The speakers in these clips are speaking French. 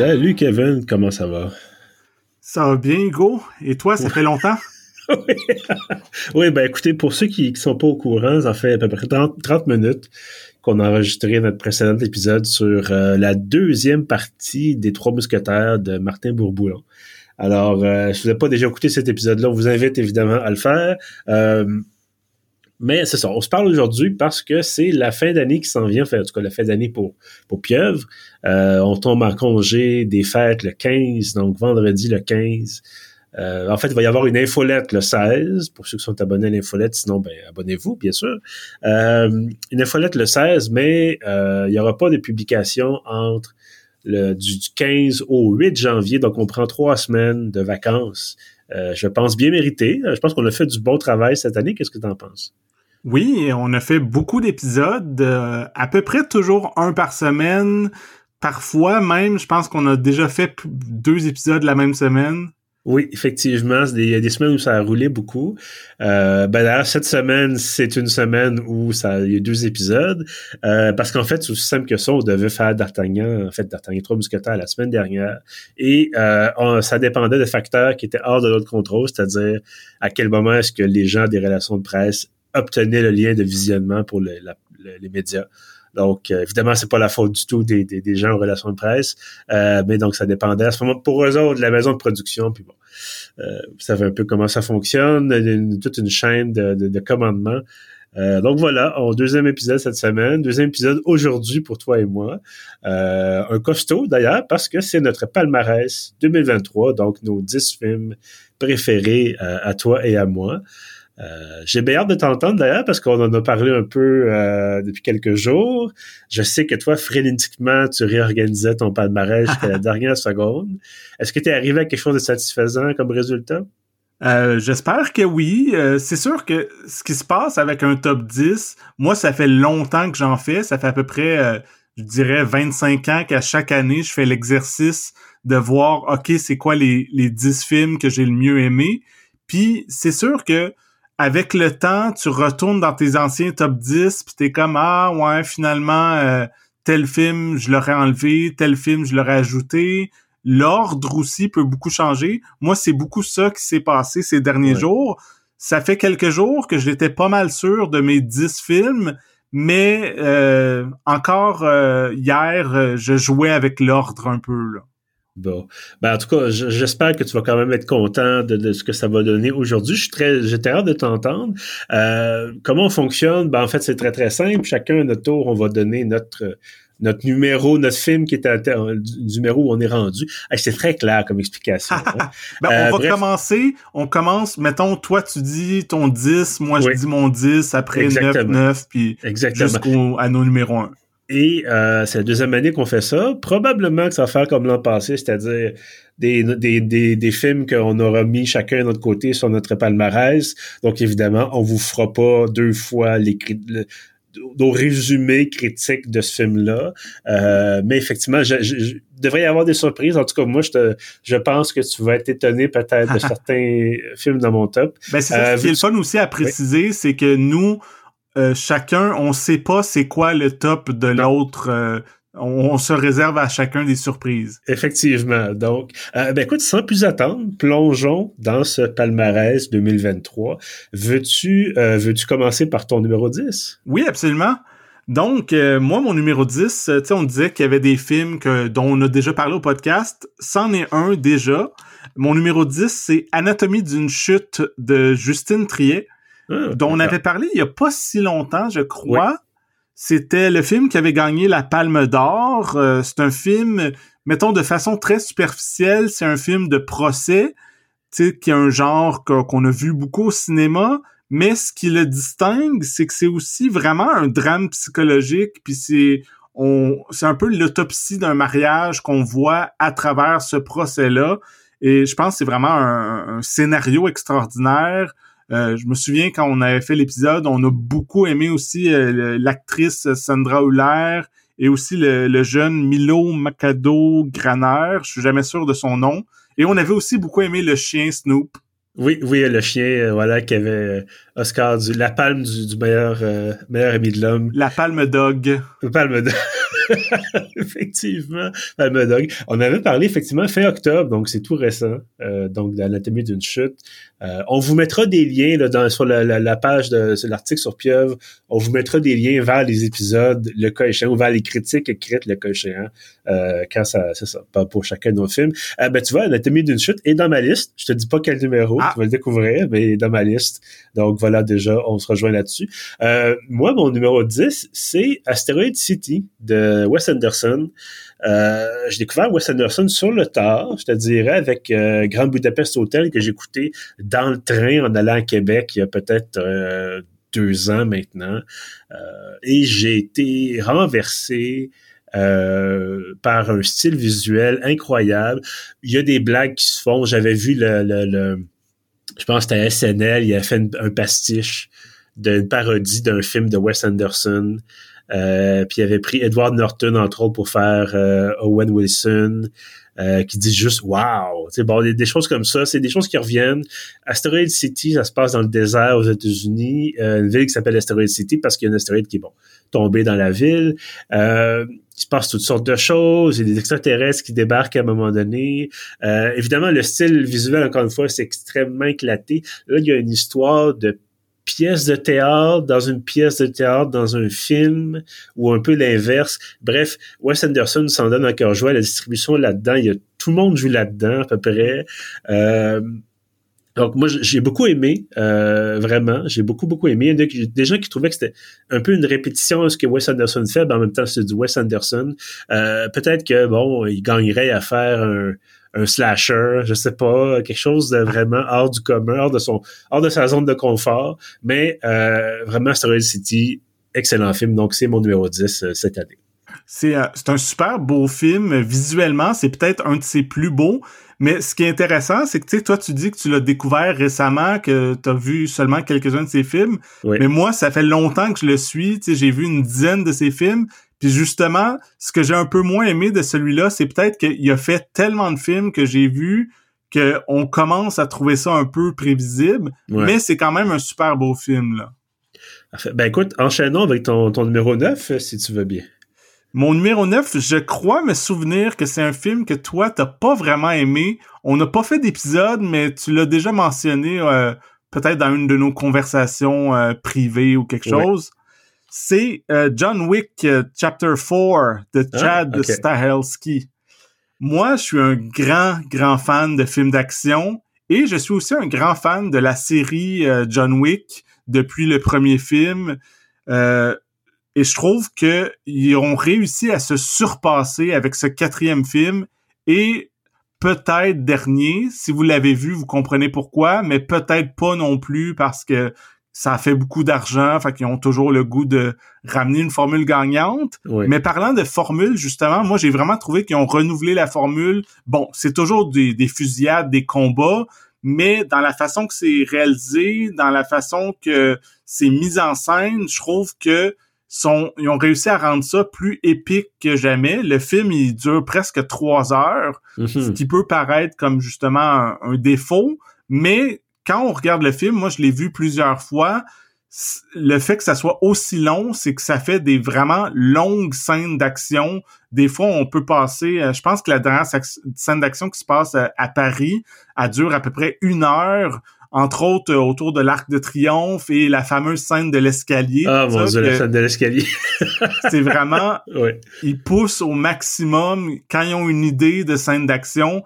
Salut Kevin, comment ça va? Ça va bien, Hugo? Et toi, ça fait longtemps? oui. ben écoutez, pour ceux qui ne sont pas au courant, ça fait à peu près 30, minutes qu'on a enregistré notre précédent épisode sur euh, la deuxième partie des Trois Mousquetaires de Martin Bourboulon. Alors, euh, si vous n'avez pas déjà écouté cet épisode-là, on vous invite évidemment à le faire. Euh, mais c'est ça, on se parle aujourd'hui parce que c'est la fin d'année qui s'en vient, enfin, en tout cas la fin d'année pour, pour Pieuvre. Euh, on tombe en congé des fêtes le 15, donc vendredi le 15. Euh, en fait, il va y avoir une infolette le 16, pour ceux qui sont abonnés à l'infolette, sinon, ben, abonnez-vous, bien sûr. Euh, une infolette le 16, mais il n'y aura pas de publication entre le, du 15 au 8 janvier, donc on prend trois semaines de vacances. je pense bien mérité. Je pense qu'on a fait du bon travail cette année. Qu'est-ce que tu en penses? Oui, on a fait beaucoup d'épisodes, euh, à peu près toujours un par semaine. Parfois même, je pense qu'on a déjà fait deux épisodes la même semaine. Oui, effectivement, il y a des semaines où ça a roulé beaucoup. Euh, ben d'ailleurs, cette semaine, c'est une semaine où il y a deux épisodes. Euh, parce qu'en fait, c'est aussi simple que ça, on devait faire D'Artagnan, en fait, D'Artagnan trois mousquetaires la semaine dernière. Et ça dépendait de facteurs qui étaient hors de notre contrôle, c'est-à-dire à quel moment est-ce que les gens des relations de presse obtenait le lien de visionnement pour les médias. Donc, euh, évidemment, c'est pas la faute du tout des, gens en relations de presse, euh, mais donc ça dépendait à ce moment pour eux autres de la maison de production. Puis bon, euh, vous savez un peu comment ça fonctionne, toute une chaîne de, commandement. donc voilà, on deuxième épisode cette semaine, deuxième épisode aujourd'hui pour toi et moi. un costaud d'ailleurs parce que c'est notre palmarès 2023, donc nos 10 films préférés à toi et à moi. Euh, j'ai bien hâte de t'entendre d'ailleurs parce qu'on en a parlé un peu euh, depuis quelques jours. Je sais que toi, frénétiquement, tu réorganisais ton palmarès jusqu'à la dernière seconde. Est-ce que tu es arrivé à quelque chose de satisfaisant comme résultat? Euh, j'espère que oui. c'est sûr que ce qui se passe avec un top 10, moi, ça fait longtemps que j'en fais. Ça fait à peu près, je dirais, 25 ans qu'à chaque année, je fais l'exercice de voir, OK, c'est quoi les, les 10 films que j'ai le mieux aimé. Puis c'est sûr que avec le temps, tu retournes dans tes anciens top 10, puis t'es comme ah ouais, finalement euh, tel film je l'aurais enlevé, tel film je l'aurais ajouté. L'ordre aussi peut beaucoup changer. Moi, c'est beaucoup ça qui s'est passé ces derniers jours. Ça fait quelques jours que j'étais pas mal sûr de mes 10 films, mais euh, encore euh, hier, je jouais avec l'ordre un peu là. Bon. Ben, en tout cas, j'espère que tu vas quand même être content de, ce que ça va donner aujourd'hui. Je suis très, j'ai hâte de t'entendre. Euh, comment on fonctionne? Ben, en fait, c'est très, très simple. Chacun à notre tour, on va donner notre, notre numéro, notre film qui est à, du numéro où on est rendu. c'est très clair comme explication. Hein. ben, on euh, va commencer. On commence, mettons, toi, tu dis ton 10, moi, je dis mon 10, après 9, 9, puis jusqu'à nos numéros 1. Et euh, c'est la deuxième année qu'on fait ça. Probablement que ça va faire comme l'an passé, c'est-à-dire des, des, des, des films qu'on aura mis chacun de notre côté sur notre palmarès. Donc évidemment, on vous fera pas deux fois les nos résumés critiques de ce film-là. Euh, mais effectivement, je, je, devrait y avoir des surprises. En tout cas, moi, je, te, je pense que tu vas être étonné peut-être de certains films dans mon top. Ben, c'est ça. ce qui est le fun aussi à préciser, c'est que nous, euh, chacun, on sait pas c'est quoi le top de l'autre. Euh, on, se réserve à chacun des surprises. Effectivement. Donc, euh, ben écoute, sans plus attendre, plongeons dans ce palmarès 2023. Veux-tu veux-tu commencer par ton numéro 10? Oui, absolument. Donc, moi, mon numéro 10, tu sais, on disait qu'il y avait des films que, dont on a déjà parlé au podcast. C'en est un déjà. Mon numéro 10, c'est Anatomie d'une chute de Justine Triet. Ah, dont on avait parlé il y a pas si longtemps, je crois. C'était le film qui avait gagné la Palme d'Or. Euh, c'est un film, mettons de façon très superficielle, c'est un film de procès, tu sais, qui est un genre qu'on a vu beaucoup au cinéma. Mais ce qui le distingue, c'est que c'est aussi vraiment un drame psychologique, puis c'est on, c'est un peu l'autopsie d'un mariage qu'on voit à travers ce procès-là. Et je pense que c'est vraiment un scénario extraordinaire. Euh, je me souviens quand on avait fait l'épisode, on a beaucoup aimé aussi euh, l'actrice Sandra Huller et aussi le, jeune Milo Macado Graner, je suis jamais sûr de son nom. Et on avait aussi beaucoup aimé le chien Snoop. Oui, oui, le chien, euh, voilà, qui avait Oscar du, la palme du, meilleur, meilleur ami de l'homme. La palme dog. La palme dog. effectivement, Dog. On avait parlé effectivement fin octobre, donc c'est tout récent, euh, donc l'anatomie d'une chute. Euh, on vous mettra des liens là, dans, sur la, la, page de l'article sur Pieuvre. On vous mettra des liens vers les épisodes, le cas échéant, ou vers les critiques écrites, le cas échéant, euh, quand ça, c'est ça, pas pour chacun de nos films. Euh, ben, tu vois, Anatomie d'une chute est dans ma liste. Je te dis pas quel numéro, ah. tu vas le découvrir, mais dans ma liste. Donc voilà, déjà, on se rejoint là-dessus. Euh, moi, mon numéro 10, c'est Asteroid City de Wes Anderson. Euh, j'ai découvert Wes Anderson sur le tard, je te dirais, avec euh, Grand Budapest Hotel que écouté dans le train en allant à Québec il y a peut-être euh, deux ans maintenant. et j'ai été renversé par un style visuel incroyable. Il y a des blagues qui se font. J'avais vu le, le, je pense que c'était SNL, il a fait un pastiche d'une parodie d'un film de Wes Anderson. Euh, puis il avait pris Edward Norton, entre autres, pour faire euh, Owen Wilson, euh, qui dit juste « Wow! » bon, des, choses comme ça, c'est des choses qui reviennent. Asteroid City, ça se passe dans le désert aux États-Unis, une ville qui s'appelle Asteroid City parce qu'il y a un astéroïde qui est, bon, tombé dans la ville. il se passe toutes sortes de choses. Il y a des extraterrestres qui débarquent à un moment donné. évidemment, le style visuel, encore une fois, c'est extrêmement éclaté. Là, il y a une histoire de pièce de théâtre dans une pièce de théâtre dans un film ou un peu l'inverse. Bref, Wes Anderson s'en donne cœur joie. La distribution là-dedans, il y a tout le monde joue là-dedans à peu près. Euh, donc moi j'ai beaucoup aimé euh, vraiment, j'ai beaucoup beaucoup aimé. Il y a des gens qui trouvaient que c'était un peu une répétition de ce que Wes Anderson fait, mais en même temps c'est du Wes Anderson. Euh, peut-être que bon, il gagnerait à faire un, un slasher, je sais pas, quelque chose de vraiment hors du commun, hors de son, hors de sa zone de confort. Mais euh, vraiment, Asteroid City, excellent film. Donc, c'est mon numéro 10 euh, cette année. C'est euh, un super beau film. Visuellement, c'est peut-être un de ses plus beaux. Mais ce qui est intéressant, c'est que tu sais, toi, tu dis que tu l'as découvert récemment, que tu as vu seulement quelques-uns de ses films. Mais moi, ça fait longtemps que je le suis. Tu sais, j'ai vu une dizaine de ses films. Puis justement, ce que j'ai un peu moins aimé de celui-là, c'est peut-être qu'il a fait tellement de films que j'ai vus qu'on commence à trouver ça un peu prévisible, mais c'est quand même un super beau film, là. Ben écoute, enchaînons avec ton, ton numéro 9, si tu veux bien. Mon numéro 9, je crois me souvenir que c'est un film que toi, t'as pas vraiment aimé. On n'a pas fait d'épisode, mais tu l'as déjà mentionné euh, peut-être dans une de nos conversations euh, privées ou quelque chose c'est euh, John Wick euh, Chapter 4 de ah, Chad Stahelski. Moi, je suis un grand, grand fan de films d'action et je suis aussi un grand fan de la série euh, John Wick depuis le premier film. et je trouve qu'ils ont réussi à se surpasser avec ce quatrième film et peut-être dernier. Si vous l'avez vu, vous comprenez pourquoi, mais peut-être pas non plus parce que ça fait beaucoup d'argent, fait qu'ils ont toujours le goût de ramener une formule gagnante. Mais parlant de formule, justement, moi j'ai vraiment trouvé qu'ils ont renouvelé la formule. Bon, c'est toujours des, fusillades, des combats, mais dans la façon que c'est réalisé, dans la façon que c'est mis en scène, je trouve que sont, ils ont réussi à rendre ça plus épique que jamais. Le film, il dure presque trois heures, ce mm-hmm. qui peut paraître comme justement un défaut, mais quand on regarde le film, moi je l'ai vu plusieurs fois, le fait que ça soit aussi long, c'est que ça fait des vraiment longues scènes d'action. Des fois, on peut passer, euh, je pense que la dernière scène d'action qui se passe à Paris, elle dure à peu près une heure entre autres euh, autour de l'Arc de Triomphe et la fameuse scène de l'escalier. Ah mon dieu, la scène de l'escalier. c'est vraiment, ils poussent au maximum quand ils ont une idée de scène d'action,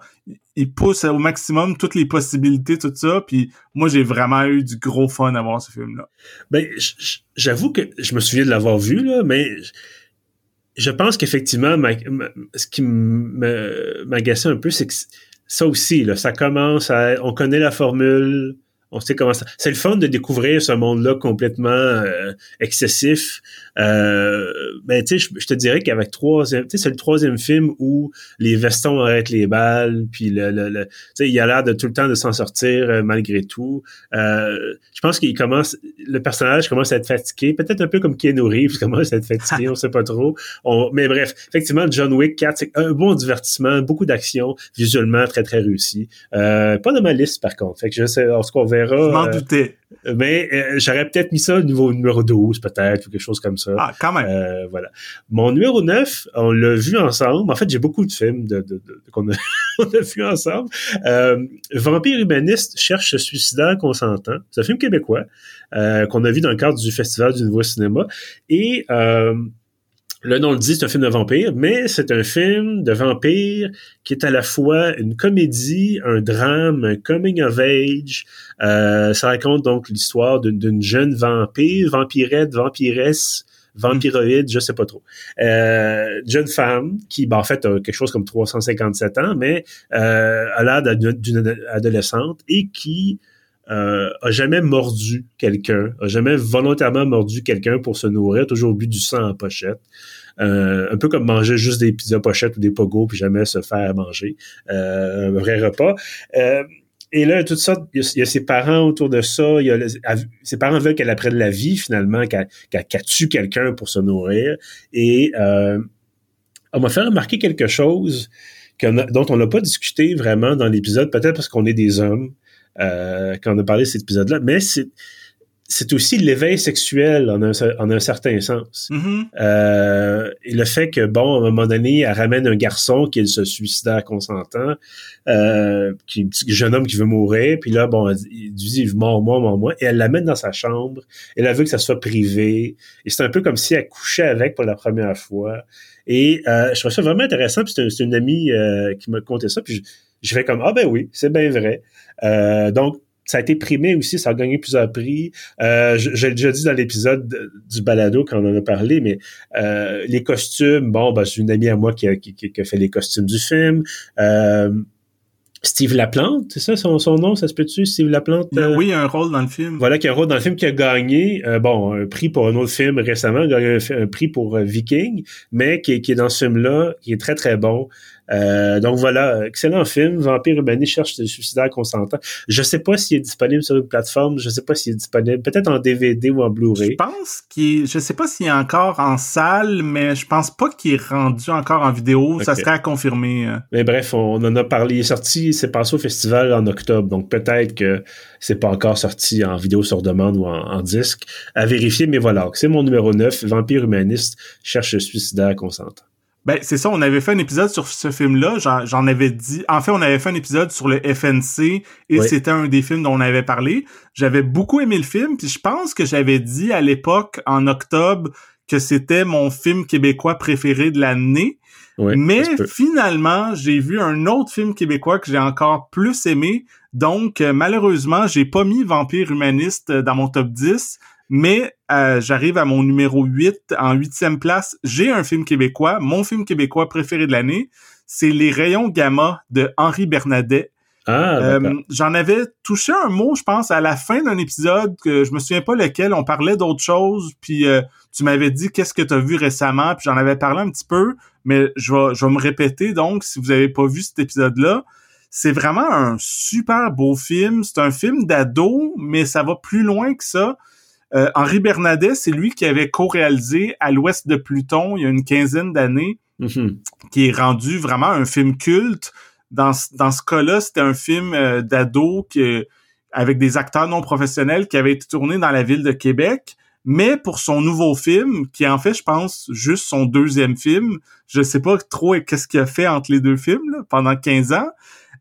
ils poussent au maximum toutes les possibilités, tout ça. Puis moi, j'ai vraiment eu du gros fun à voir ce film-là. Ben, j'avoue que je me souviens de l'avoir vu là, mais je pense qu'effectivement, ce qui m'agaçait un peu, c'est que ça aussi, là, ça commence à, on connaît la formule, on sait comment ça. C'est le fun de découvrir ce monde-là complètement euh, excessif. Euh, ben, tu sais, je, te dirais qu'avec troisième, tu sais, c'est le troisième film où les vestons arrêtent les balles, puis le, le, tu sais, il a l'air de tout le temps de s'en sortir euh, malgré tout. Euh, je pense qu'il commence, le personnage commence à être fatigué, peut-être un peu comme Keanu Reeves commence à être fatigué, on sait pas trop. mais bref, effectivement, John Wick 4, c'est un bon divertissement, beaucoup d'action, visuellement très très réussi. pas de ma liste par contre. Fait que je sais, on se verra. Je m'en doutais. Mais euh, j'aurais peut-être mis ça au niveau numéro 12, peut-être, ou quelque chose comme ça. Ah, quand même. Euh, voilà. Mon numéro 9, on l'a vu ensemble. En fait, j'ai beaucoup de films de, de, de qu'on a, on a vu ensemble. Euh, Vampire humaniste cherche ce suicidaire consentant. C'est un film québécois euh, qu'on a vu dans le cadre du Festival du Nouveau Cinéma. Et euh, le nom le dit, c'est un film de vampire, mais c'est un film de vampire qui est à la fois une comédie, un drame, un coming of age. Euh, ça raconte donc l'histoire d'une jeune vampire, vampirette, vampiresse, vampiroïde, je sais pas trop. Euh, jeune femme qui, ben, en fait, a quelque chose comme 357 ans, mais euh, a l'air d'une adolescente et qui euh, a jamais mordu quelqu'un, a jamais volontairement mordu quelqu'un pour se nourrir, toujours but du sang en pochette. Euh, un peu comme manger juste des pizzas pochettes ou des pogos puis jamais se faire manger euh, un vrai repas. Et là, tout ça, il y, a, ses parents autour de ça. Ses parents veulent qu'elle apprenne la vie, finalement, qu'elle qu tue quelqu'un pour se nourrir. Et on m'a fait remarquer quelque chose dont on n'a pas discuté vraiment dans l'épisode, peut-être parce qu'on est des hommes quand on a parlé de cet épisode-là, mais c'est c'est aussi l'éveil sexuel en un, en un certain sens. Mm-hmm. euh, et le fait que, bon, à un moment donné, elle ramène un garçon qui est se suicidaire consentant, euh, qui un jeune homme qui veut mourir, puis là, bon, il dit « mort moi, mort moi », et elle l'amène dans sa chambre, elle a vu que ça soit privé, et c'est un peu comme si elle couchait avec pour la première fois. Et euh, je trouve ça vraiment intéressant, puis c'est une amie euh, qui m'a conté ça, puis je, je fais comme « Ah ben oui, c'est bien vrai euh, donc, ça a été primé aussi, ça a gagné plusieurs prix. Euh, J'ai déjà dit dans l'épisode du balado quand on en a parlé, mais euh, les costumes, bon, ben, c'est une amie à moi qui a, qui, qui a, fait les costumes du film. Euh, Steve Laplante, c'est ça son, son, nom, ça se peut-tu, Steve Laplante? Euh, oui, un rôle dans le film. Voilà, qui a un rôle dans le film qui a gagné, euh, bon, un prix pour un autre film récemment, gagné un, un prix pour euh, Viking, mais qui, qui, est dans ce film-là, qui est très, très bon. Euh, donc voilà, excellent film. Vampire Urbané cherche le suicidaire consentant. Je sais pas s'il est disponible sur une plateforme. Je sais pas s'il est disponible, peut-être en DVD ou en Blu-ray. Je pense qu'il, je sais pas s'il est encore en salle, mais je pense pas qu'il est rendu encore en vidéo. Okay. Ça serait à confirmer. Euh. Mais bref, on en a parlé. Il est sorti, c'est passé au festival en octobre, donc peut-être que c'est pas encore sorti en vidéo sur demande ou en, en disque. À vérifier, mais voilà. C'est mon numéro 9. Vampire humaniste cherche le suicidaire consentant. Ben, c'est ça, on avait fait un épisode sur ce film-là, j'en avais dit... En fait, on avait fait un épisode sur le FNC, et oui. c'était un des films dont on avait parlé. J'avais beaucoup aimé le film, puis je pense que j'avais dit à l'époque, en octobre, que c'était mon film québécois préféré de l'année. Oui, Mais finalement, j'ai vu un autre film québécois que j'ai encore plus aimé. Donc, euh, malheureusement, j'ai pas mis Vampire humaniste dans mon top 10, mais euh, j'arrive à mon numéro 8, en huitième place, j'ai un film québécois, mon film québécois préféré de l'année, c'est Les rayons gamma de Henri Bernadet. Ah, euh, J'en avais touché un mot, je pense, à la fin d'un épisode que je me souviens pas lequel, on parlait d'autre chose, puis euh, tu m'avais dit qu'est-ce que tu as vu récemment, puis j'en avais parlé un petit peu, mais je vais, je vais me répéter, donc, si vous avez pas vu cet épisode-là, c'est vraiment un super beau film. C'est un film d'ado, mais ça va plus loin que ça. Euh, Henri Bernadet, c'est lui qui avait co-réalisé À l'ouest de Pluton il y a une quinzaine d'années, mm -hmm. qui est rendu vraiment un film culte. Dans, dans ce cas-là, c'était un film euh, d'ado avec des acteurs non professionnels qui avait été tourné dans la ville de Québec. Mais pour son nouveau film, qui en fait, je pense, juste son deuxième film, je sais pas trop qu'est-ce qu'il a fait entre les deux films là, pendant 15 ans.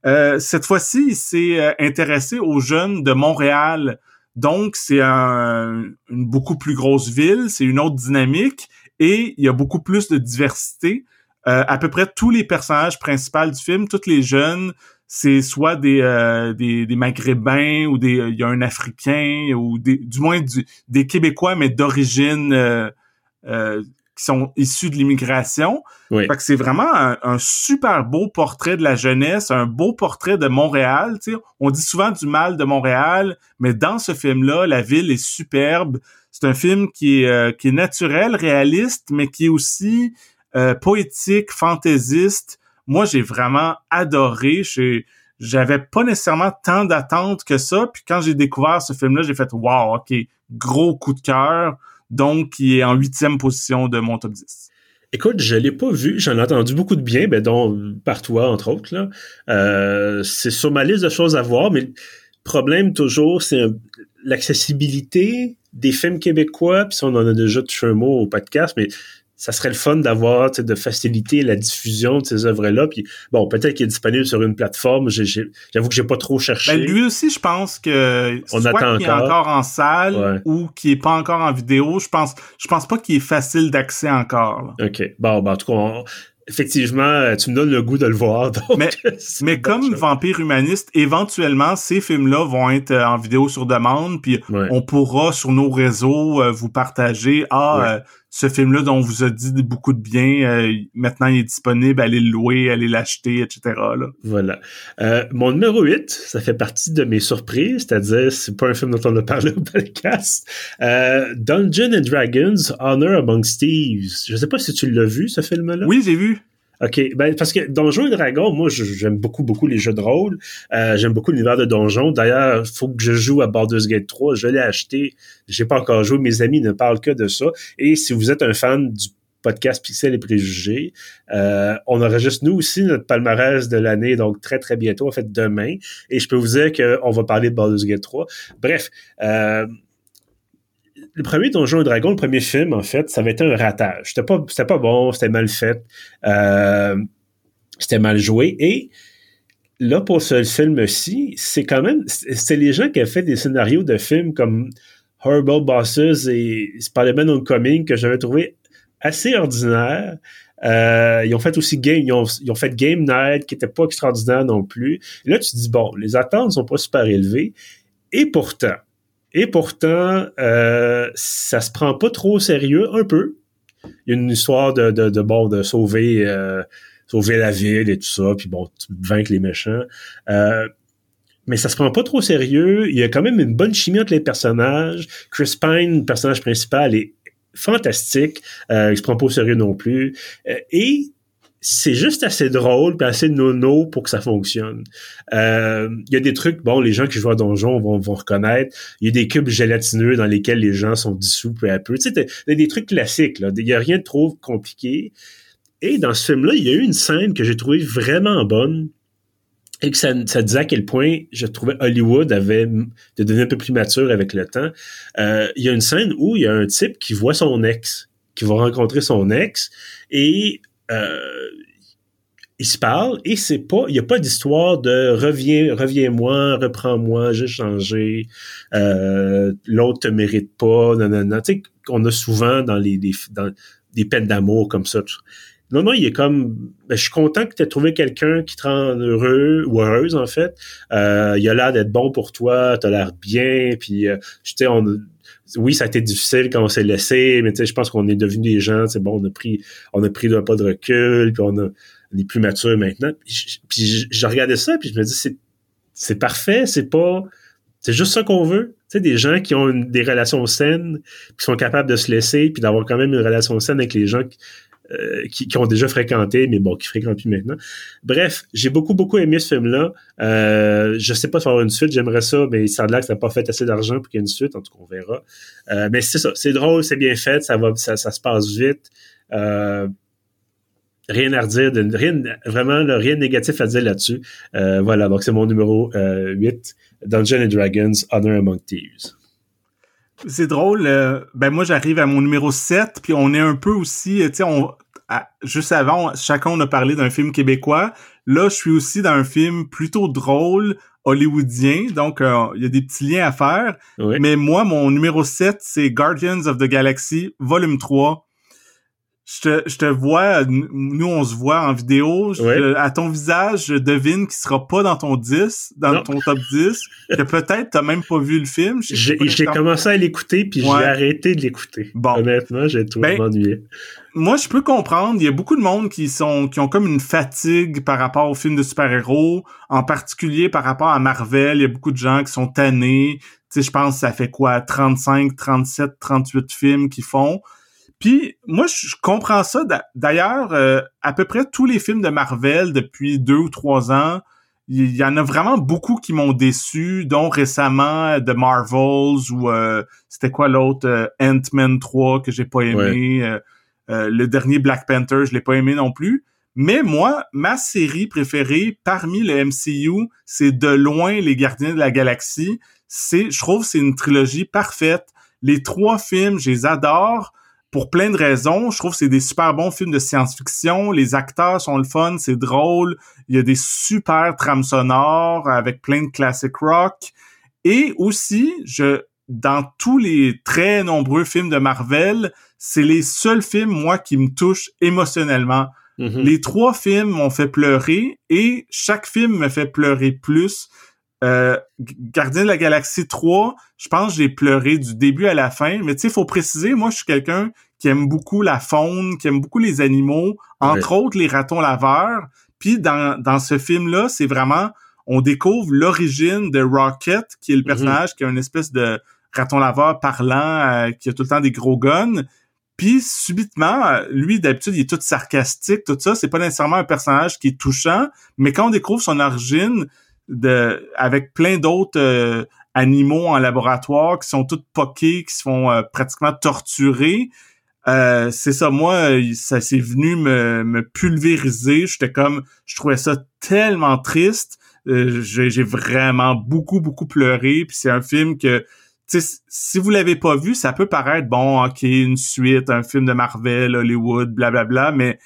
Euh, cette fois-ci, il s'est euh, intéressé aux jeunes de Montréal. Donc, c'est un, une beaucoup plus grosse ville, c'est une autre dynamique et il y a beaucoup plus de diversité. Euh, à peu près tous les personnages principaux du film, tous les jeunes, c'est soit des, euh, des, maghrébins ou des il y a un africain ou des, du moins des québécois mais d'origine euh, euh, qui sont issus de l'immigration. Oui. Fait que c'est vraiment un, un, super beau portrait de la jeunesse, un beau portrait de Montréal. sais On dit souvent du mal de Montréal, mais dans ce film-là, la ville est superbe. C'est un film qui est, euh, qui est naturel, réaliste, mais qui est aussi euh, poétique, fantaisiste. Moi, j'ai vraiment adoré. J'avais pas nécessairement tant d'attentes que ça. Puis quand j'ai découvert ce film-là, j'ai fait « Wow, OK, gros coup de cœur ». Donc, il est en huitième position de mon top 10. Écoute, je l'ai pas vu, j'en ai entendu beaucoup de bien, ben, dont par toi, entre autres. Euh, c'est sur ma liste de choses à voir, mais le problème toujours, c'est l'accessibilité des films québécois, puis on en a déjà touché un mot au podcast, mais ça serait le fun d'avoir, de faciliter la diffusion de ces œuvres-là. Puis bon, peut-être qu'il est disponible sur une plateforme. J'avoue que j'ai pas trop cherché. Ben, lui aussi, je pense que On soit attend qu'il est encore. en salle Ouais. ou qu'il est pas encore en vidéo. Je pense, je pense pas qu'il est facile d'accès encore. là. OK. Bon, ben, en tout cas, on- effectivement, euh, tu me donnes le goût de le voir. Donc, Mais- Mais comme chose. Vampire Humaniste, éventuellement, ces films-là vont être euh, en vidéo sur demande, puis Ouais. on pourra sur nos réseaux euh, vous partager ah Ouais. euh, ce film-là dont on vous a dit beaucoup de bien, euh, maintenant il est disponible, allez le louer, allez l'acheter, etc. Là. Voilà. Euh, mon numéro 8, ça fait partie de mes surprises, c'est-à-dire, c'est pas un film dont on a parlé au podcast. Euh, Dungeons and Dragons, Honor Among Thieves. Je sais pas si tu l'as vu, ce film-là? Oui, j'ai vu. OK. Ben, parce que Donjons et Dragons, moi, j'aime beaucoup, beaucoup les jeux de rôle. Euh, j'aime beaucoup l'univers de Donjons. D'ailleurs, il faut que je joue à Baldur's Gate 3. Je l'ai acheté. J'ai pas encore joué. Mes amis ne parlent que de ça. Et si vous êtes un fan du podcast Pixel et Préjugés, euh, on enregistre nous aussi notre palmarès de l'année, donc très, très bientôt, en fait, demain. Et je peux vous dire qu'on va parler de Baldur's Gate 3. Bref, euh, le premier Donjon et Dragon, le premier film, en fait, ça avait été un ratage. C'était pas, c'était pas bon, c'était mal fait, euh, c'était mal joué. Et là, pour ce film-ci, c'est quand même, c'est les gens qui ont fait des scénarios de films comme Horrible Bosses et Spider-Man Homecoming que j'avais trouvé assez ordinaires. Euh, ils ont fait aussi Game, ils ont, fait Game Night qui était pas extraordinaire non plus. Là, tu te dis, bon, les attentes sont pas super élevées. Et pourtant, et pourtant, euh, ça se prend pas trop au sérieux, un peu. Il y a une histoire de, de, de bon, de sauver, euh, sauver la ville et tout ça, puis bon, tu vaincre les méchants. Euh, mais ça se prend pas trop au sérieux. Il y a quand même une bonne chimie entre les personnages. Chris Pine, le personnage principal, est fantastique. Euh, il se prend pas au sérieux non plus. Euh, et c'est juste assez drôle puis assez nono pour que ça fonctionne. Euh, Il y a des trucs, bon, les gens qui jouent à Donjon vont, vont reconnaître. Il y a des cubes gélatineux dans lesquels les gens sont dissous peu à peu. Tu t'as- t'as des trucs classiques. Il y a rien de trop compliqué. Et dans ce film-là, il y a eu une scène que j'ai trouvée vraiment bonne et que ça, disait à quel point je trouvais Hollywood avait de devenir un peu plus mature avec le temps. Euh, il y a une scène où il y a un type qui voit son ex, qui va rencontrer son ex, et euh, ils se parlent, et c'est pas, il n'y a pas d'histoire de reviens, reviens-moi, reprends-moi, j'ai changé, euh, l'autre te mérite pas, non, non, non. Tu sais, qu'on a souvent dans les, des- des peines d'amour comme ça. Non, non, il est comme, ben, je suis content que tu aies trouvé quelqu'un qui te rend heureux ou heureuse, en fait. Euh, il a l'air d'être bon pour toi, tu as l'air bien, puis, euh, tu sais, on, oui, ça a été difficile quand on s'est laissé, mais je pense qu'on est devenus des gens, c'est bon, on a pris, on un pas de recul, puis on, est plus mature maintenant. Puis, je- regardais ça, puis je me dis, c'est, c'est parfait, c'est pas, c'est juste ça qu'on veut. Tu des gens qui ont des relations saines, qui sont capables de se laisser, puis d'avoir quand même une relation saine avec les gens euh, qui, ont déjà fréquenté, mais bon, qui fréquentent plus maintenant. Bref, j'ai beaucoup, beaucoup aimé ce film-là. Euh, je sais pas si va y avoir une suite, j'aimerais ça, mais ça a l'air que ça n'a pas fait assez d'argent pour qu'il y ait une suite, en tout cas, on verra. Euh, mais c'est ça, c'est drôle, c'est bien fait, ça va, ça, ça se passe vite. Euh, rien à redire, rien, vraiment rien de négatif à dire là-dessus. Voilà, donc c'est mon numéro euh, 8, Dungeons and Dragons, Honor Among Thieves. C'est drôle. euh, ben moi, j'arrive à mon numéro 7, puis on est un peu aussi, euh, tu sais, on, à- juste avant, chacun on a parlé d'un film québécois. Là, je suis aussi dans un film plutôt drôle, hollywoodien, donc euh, il y a des petits liens à faire. Oui. Mais moi, mon numéro 7, c'est Guardians of the Galaxy, volume 3. Je te, je te vois, nous on se voit en vidéo, je- Ouais. à ton visage, je devine qu'il sera pas dans ton 10, dans Non. ton top 10, que peut-être t'as même pas vu le film. J'ai commencé à l'écouter, puis Ouais. j'ai arrêté de l'écouter. Bon. Honnêtement, j'ai tout Ben, m'ennuyé. moi, je peux comprendre. Il y a beaucoup de monde qui sont qui ont comme une fatigue par rapport aux films de super-héros, en particulier par rapport à Marvel. Il y a beaucoup de gens qui sont tannés. Tu sais, je pense que ça fait quoi? 35, 37, 38 films qu'ils font. Puis moi, je comprends ça. D'a- D'ailleurs, euh, à peu près tous les films de Marvel depuis deux ou trois ans, il y en a vraiment beaucoup qui m'ont déçu, dont récemment euh, The Marvels ou euh, c'était quoi l'autre euh, Ant-Man 3 que j'ai pas aimé. euh, euh, le dernier Black Panther, je l'ai pas aimé non plus. Mais moi, ma série préférée parmi le MCU, c'est de loin les Gardiens de la Galaxie. c'est, je trouve, c'est une trilogie parfaite. Les trois films, je les adore pour plein de raisons. Je trouve que c'est des super bons films de science-fiction. Les acteurs sont le fun, c'est drôle. Il y a des super trames sonores avec plein de classic rock. Et aussi, je, dans tous les très nombreux films de Marvel, c'est les seuls films, moi, qui me touchent émotionnellement. Mm-hmm. Les trois films m'ont fait pleurer et chaque film me fait pleurer plus. Euh, Gardien de la Galaxie 3, je pense que j'ai pleuré du début à la fin. Mais tu sais, il faut préciser, moi, je suis quelqu'un qui aime beaucoup la faune, qui aime beaucoup les animaux, entre autres les ratons laveurs. Puis dans, dans ce film-là, c'est vraiment, on découvre l'origine de Rocket, qui est le mm-hmm. personnage qui a une espèce de raton laveur parlant, euh, qui a tout le temps des gros guns. Puis subitement, euh, lui d'habitude il est tout sarcastique, tout ça. C'est pas nécessairement un personnage qui est touchant, mais quand on découvre son origine de avec plein d'autres euh, animaux en laboratoire qui sont tous poqués, qui se font euh, pratiquement torturer, c'est ça. Moi, ça s'est venu me, me pulvériser. J'étais comme, je trouvais ça tellement triste. j'ai vraiment beaucoup beaucoup pleuré. Puis c'est un film que si vous l'avez pas vu, ça peut paraître bon, ok, une suite, un film de Marvel, Hollywood, blablabla, mais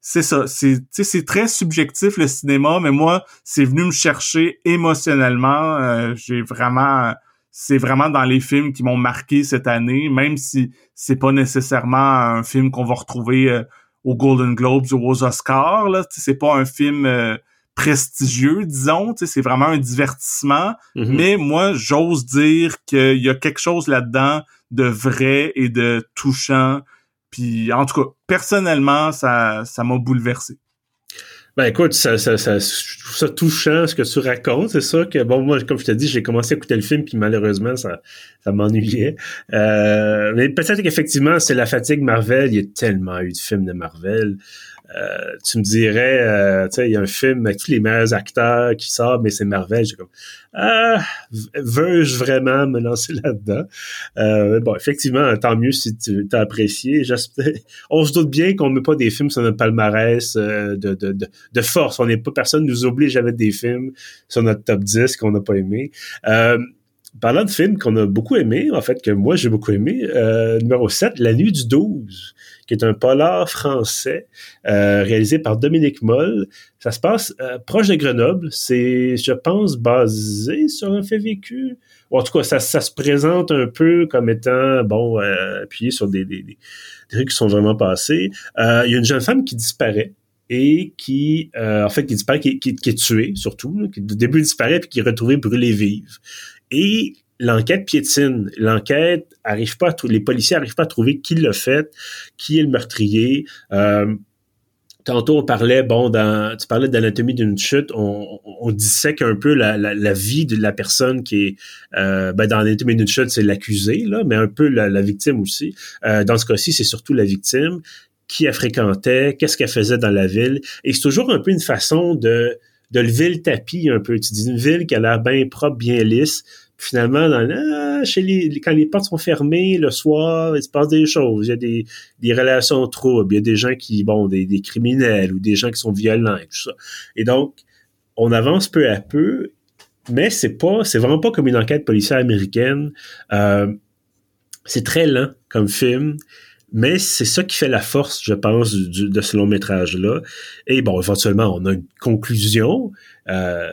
c'est ça, c'est c'est très subjectif le cinéma, mais moi, c'est venu me chercher émotionnellement. Euh, j'ai vraiment, c'est vraiment dans les films qui m'ont marqué cette année, même si c'est pas nécessairement un film qu'on va retrouver euh, aux Golden Globes ou aux Oscars. Là, c'est pas un film euh, prestigieux, disons. C'est vraiment un divertissement. Mm-hmm. Mais moi, j'ose dire qu'il y a quelque chose là-dedans de vrai et de touchant. Puis, en tout cas, personnellement, ça, ça m'a bouleversé. Ben écoute, ça, ça, ça, je trouve ça touchant ce que tu racontes. C'est ça que, bon, moi, comme je t'ai dit, j'ai commencé à écouter le film, puis malheureusement, ça, ça m'ennuyait. Euh, mais peut-être qu'effectivement, c'est la fatigue Marvel. Il y a tellement eu de films de Marvel. Euh, tu me dirais, euh, tu sais, il y a un film avec tous les meilleurs acteurs qui sort, mais c'est Marvel. J'ai comme, ah, veux-je vraiment me lancer là-dedans? Euh, bon, effectivement, tant mieux si tu t'as apprécié. On se doute bien qu'on met pas des films sur notre palmarès de, de, de, de, force. On n'est pas, personne nous oblige à mettre des films sur notre top 10 qu'on n'a pas aimé. Parlant de films qu'on a beaucoup aimé, en fait, que moi j'ai beaucoup aimé, numéro 7, La nuit du 12 qui est un polar français euh, réalisé par Dominique Moll. Ça se passe euh, proche de Grenoble. C'est, je pense, basé sur un fait vécu. Ou en tout cas, ça, ça se présente un peu comme étant, bon, euh, appuyé sur des, des, des, trucs qui sont vraiment passés. Euh, il y a une jeune femme qui disparaît et qui, en fait, qui disparaît, qui, qui, est tuée, surtout, qui au début disparaît puis qui est retrouvée brûlée vive. Et l'enquête piétine. L'enquête arrive pas à les policiers arrivent pas à trouver qui l'a fait, qui est le meurtrier. Euh, tantôt on parlait, bon, dans, tu parlais d'anatomie d'une chute, on, on, dissèque un peu la, la, vie de la personne qui est, euh, ben, dans l'anatomie d'une chute, c'est l'accusé, là, mais un peu la, victime aussi. Euh, dans ce cas-ci, c'est surtout la victime qui elle fréquentait, qu'est-ce qu'elle faisait dans la ville? Et c'est toujours un peu une façon de, de lever le tapis un peu. Tu dis une ville qui a l'air bien propre, bien lisse, finalement, dans, ah, chez les, quand les portes sont fermées le soir, il se passe des choses. Il y a des, des relations troubles. Il y a des gens qui, bon, des, des criminels ou des gens qui sont violents et tout ça. Et donc, on avance peu à peu, mais c'est pas, c'est vraiment pas comme une enquête policière américaine. Euh, c'est très lent comme film. Mais c'est ça qui fait la force, je pense, de ce long métrage-là. Et bon, éventuellement, on a une conclusion, euh,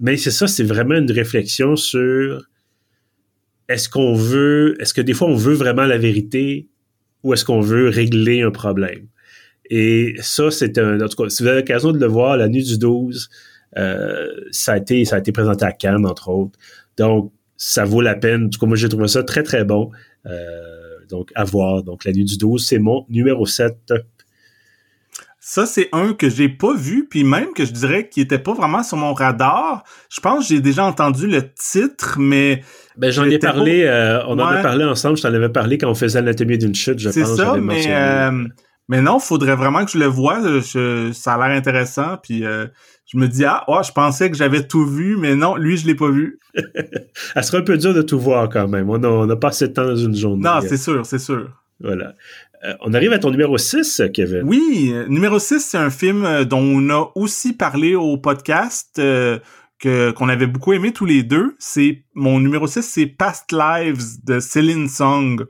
mais c'est ça, c'est vraiment une réflexion sur est-ce qu'on veut, est-ce que des fois on veut vraiment la vérité ou est-ce qu'on veut régler un problème? Et ça, c'est un, en tout cas, si vous avez l'occasion de le voir, la nuit du 12, euh, ça a été, ça a été présenté à Cannes, entre autres. Donc, ça vaut la peine. En tout cas, moi, j'ai trouvé ça très, très bon. Euh, donc, à voir. Donc, la nuit du 12, c'est mon numéro 7 ça, c'est un que j'ai pas vu, puis même que je dirais qu'il était pas vraiment sur mon radar. Je pense que j'ai déjà entendu le titre, mais... Ben, j'en ai parlé, euh, on en a parlé ensemble, je t'en avais parlé quand on faisait l'anatomie d'une chute, je pense. C'est ça, mais, euh, mais non, faudrait vraiment que je le voie. ça a l'air intéressant, puis euh, je me dis, ah, oh, je pensais que j'avais tout vu, mais non, lui, je l'ai pas vu. Elle serait un peu dur de tout voir quand même. On a, on a pas assez de temps dans une journée. Non, c'est sûr, c'est sûr. Voilà. Euh, on arrive à ton numéro 6, Kevin. Oui, numéro 6, c'est un film euh, dont on a aussi parlé au podcast. Euh, que qu'on avait beaucoup aimé tous les deux. C'est mon numéro 6, c'est Past Lives de Céline Song,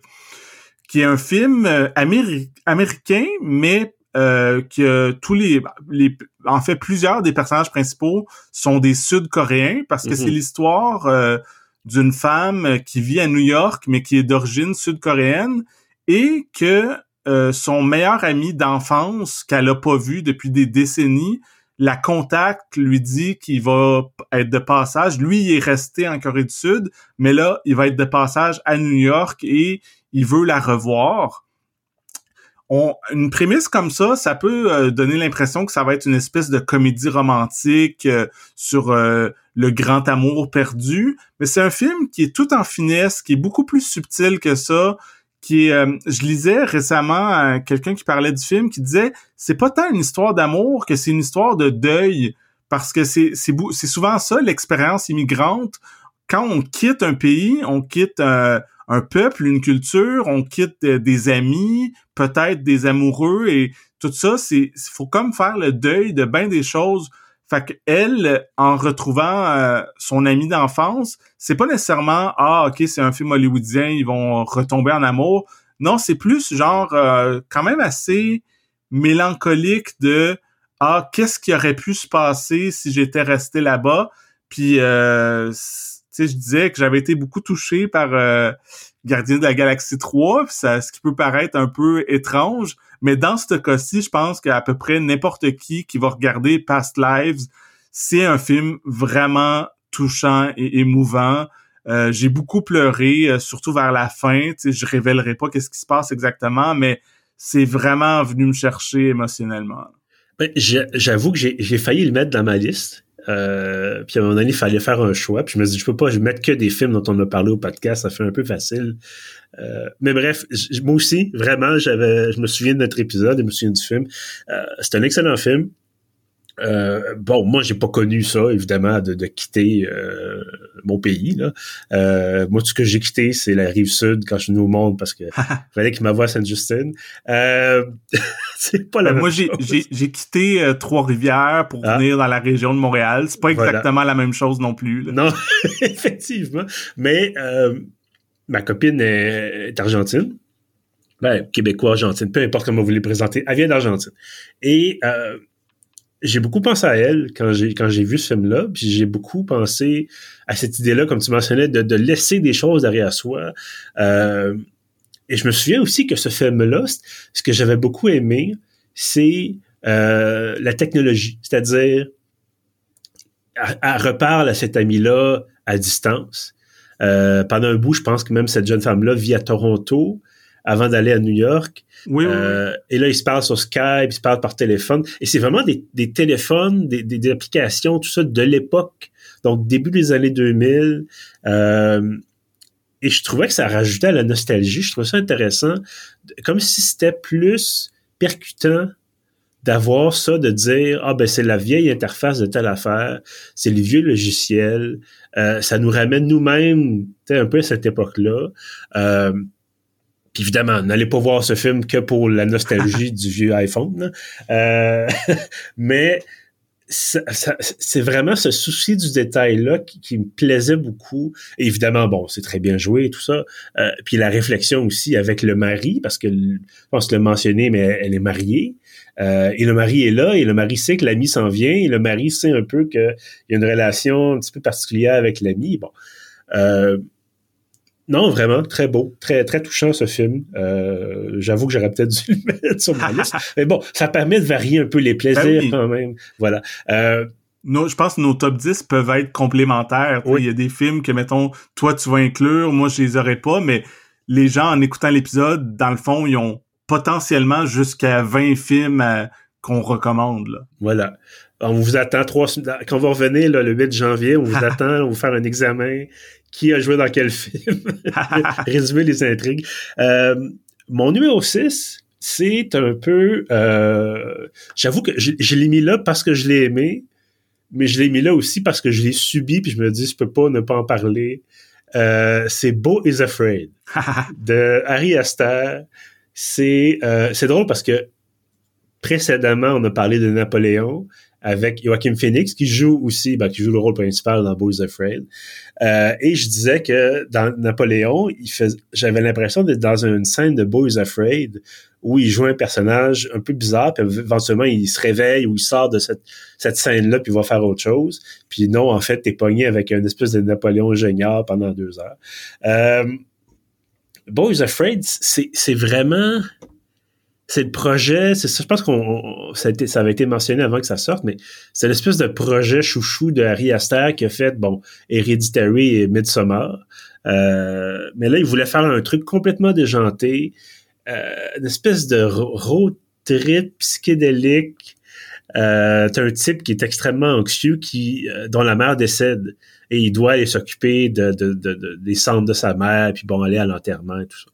qui est un film américain, mais que tous les, les, en fait, plusieurs des personnages principaux sont des Sud-Coréens parce que c'est mhm. l'histoire euh, d'une femme qui vit à New York mais qui est d'origine sud-coréenne et que euh, son meilleur ami d'enfance qu'elle a pas vu depuis des décennies la contacte, lui dit qu'il va être de passage. Lui, il est resté en Corée du Sud, mais là, il va être de passage à New York et il veut la revoir une prémisse comme ça, ça peut euh, donner l'impression que ça va être une espèce de comédie romantique euh, sur euh, le grand amour perdu, mais c'est un film qui est tout en finesse, qui est beaucoup plus subtil que ça, qui est, je lisais récemment quelqu'un qui parlait du film qui disait c'est pas tant une histoire d'amour que c'est une histoire de deuil parce que c'est c'est c'est souvent ça l'expérience immigrante. Quand on quitte un pays, on quitte un peuple, une culture, on quitte des amis, peut-être des amoureux et tout ça, c'est faut comme faire le deuil de bien des choses. Fait qu'elle, en retrouvant euh, son ami d'enfance, c'est pas nécessairement ah ok c'est un film hollywoodien, ils vont retomber en amour. Non, c'est plus genre euh, quand même assez mélancolique de ah qu'est-ce qui aurait pu se passer si j'étais resté là-bas. Puis euh, sais, je disais que j'avais été beaucoup touché par euh, Gardien de la Galaxie 3, ça, ce qui peut paraître un peu étrange, mais dans ce cas-ci, je pense qu'à peu près n'importe qui qui va regarder Past Lives, c'est un film vraiment touchant et émouvant. Euh, j'ai beaucoup pleuré, euh, surtout vers la fin. Tu sais, je révélerai pas qu'est-ce qui se passe exactement, mais c'est vraiment venu me chercher émotionnellement. Ben, j'avoue que j'ai failli le mettre dans ma liste. Euh, puis à un moment donné, il fallait faire un choix. Puis je me dis, je peux pas je mettre que des films dont on a parlé au podcast, ça fait un peu facile. Euh, mais bref, moi aussi, vraiment, j'avais, je me souviens de notre épisode, je me souviens du film. Euh, c'est un excellent film. Euh, bon, moi, j'ai pas connu ça, évidemment, de, de quitter euh, mon pays. Là. Euh, moi, tout ce que j'ai quitté, c'est la rive sud quand je suis venu au monde parce que fallait qu'il m'envoie à Sainte-Justine. Euh, c'est pas la Moi, j'ai, j'ai, quitté Trois-Rivières pour ah. venir dans la région de Montréal. C'est pas exactement la même chose non plus. Non, effectivement. Mais ma copine est, est argentine. Ben, québécois, argentine, peu importe comment vous les présentez. Elle vient d'Argentine. Et j'ai beaucoup pensé à elle quand j'ai quand j'ai vu ce film-là, puis j'ai beaucoup pensé à cette idée-là, comme tu mentionnais, de, laisser des choses derrière soi. Euh, et je me souviens aussi que ce film-là, ce que j'avais beaucoup aimé, c'est euh, la technologie, c'est-à-dire, elle reparle à cet ami-là à distance. Euh, pendant un bout, je pense que même cette jeune femme-là vit à Toronto avant d'aller à New York. Oui, euh, Et là, ils se parlent sur Skype, ils se parlent par téléphone. Et c'est vraiment des, des téléphones, des, des, applications, tout ça de l'époque. Donc, début des années 2000. Euh, et je trouvais que ça rajoutait à la nostalgie. Je trouvais ça intéressant. Comme si c'était plus percutant d'avoir ça, de dire ah ben c'est la vieille interface de telle affaire, c'est le vieux logiciel, euh, ça nous ramène nous-mêmes un peu à cette époque-là. Euh, puis évidemment, n'allez pas voir ce film que pour la nostalgie du vieux iPhone. Euh, mais c'est vraiment ce souci du détail-là qui, me plaisait beaucoup. évidemment, bon, c'est très bien joué et tout ça. Euh, puis la réflexion aussi avec le mari, parce que je pense le mentionner, mais elle est mariée. Euh, et le mari est là, et le mari sait que l'ami s'en vient, et le mari sait un peu qu'il y a une relation un petit peu particulière avec l'ami. Bon. Euh, non, vraiment, très beau, très très touchant ce film. Euh, J'avoue que j'aurais peut-être dû le mettre sur ma liste. Mais bon, ça permet de varier un peu les plaisirs ben quand même. Voilà. Euh, je pense que nos top 10 peuvent être complémentaires. Il y a des films que, mettons, toi, tu vas inclure, moi, je les aurais pas, mais les gens, en écoutant l'épisode, dans le fond, ils ont potentiellement jusqu'à 20 films qu'on recommande. Là. Voilà. On vous attend trois quand on va revenir le 8 janvier, on vous attend, on va vous faire un examen qui a joué dans quel film, résumer les intrigues. Euh, mon numéro 6, c'est un peu... Euh, J'avoue que je, je l'ai mis là parce que je l'ai aimé, mais je l'ai mis là aussi parce que je l'ai subi, puis je me dis, je peux pas ne pas en parler. Euh, c'est Beau is Afraid de Harry Astor. C'est c'est drôle parce que précédemment, on a parlé de Napoléon avec Joachim Phoenix qui joue aussi, ben, qui joue le rôle principal dans Boys Afraid. Euh, et je disais que dans Napoléon, il j'avais l'impression d'être dans une scène de Boys Afraid où il joue un personnage un peu bizarre, puis éventuellement il se réveille ou il sort de cette, cette scène-là, puis il va faire autre chose. Puis non, en fait, t'es pogné avec une espèce de Napoléon génial pendant deux heures. Euh, Boys Afraid, c'est vraiment c'est le projet, c'est ça, je pense qu'on ça, avait été mentionné avant que ça sorte, mais c'est l'espèce de projet chouchou de Harry Aster qui a fait, bon, Hereditary et Midsommar. Euh, mais là, il voulait faire un truc complètement déjanté, euh, une espèce de road trip psychédélique. Euh, T'as un type qui est extrêmement anxieux, qui euh, dont la mère décède, et il doit aller s'occuper de, de, de, des cendres de sa mère, puis bon, aller à l'enterrement et tout ça.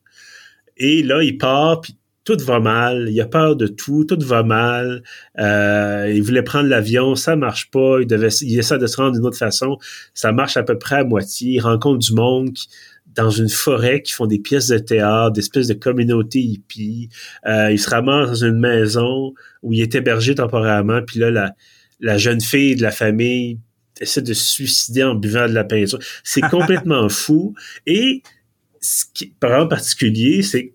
Et là, il part, puis tout va mal, il a peur de tout, tout va mal. Euh, il voulait prendre l'avion, ça marche pas. Il devait, il essaie de se rendre d'une autre façon, ça marche à peu près à moitié. Il rencontre du monde dans une forêt qui font des pièces de théâtre, des espèces de communautés hippies. Euh, il se ramasse dans une maison où il est hébergé temporairement, puis là la, la jeune fille de la famille essaie de se suicider en buvant de la peinture. C'est complètement fou. Et ce qui est particulier, c'est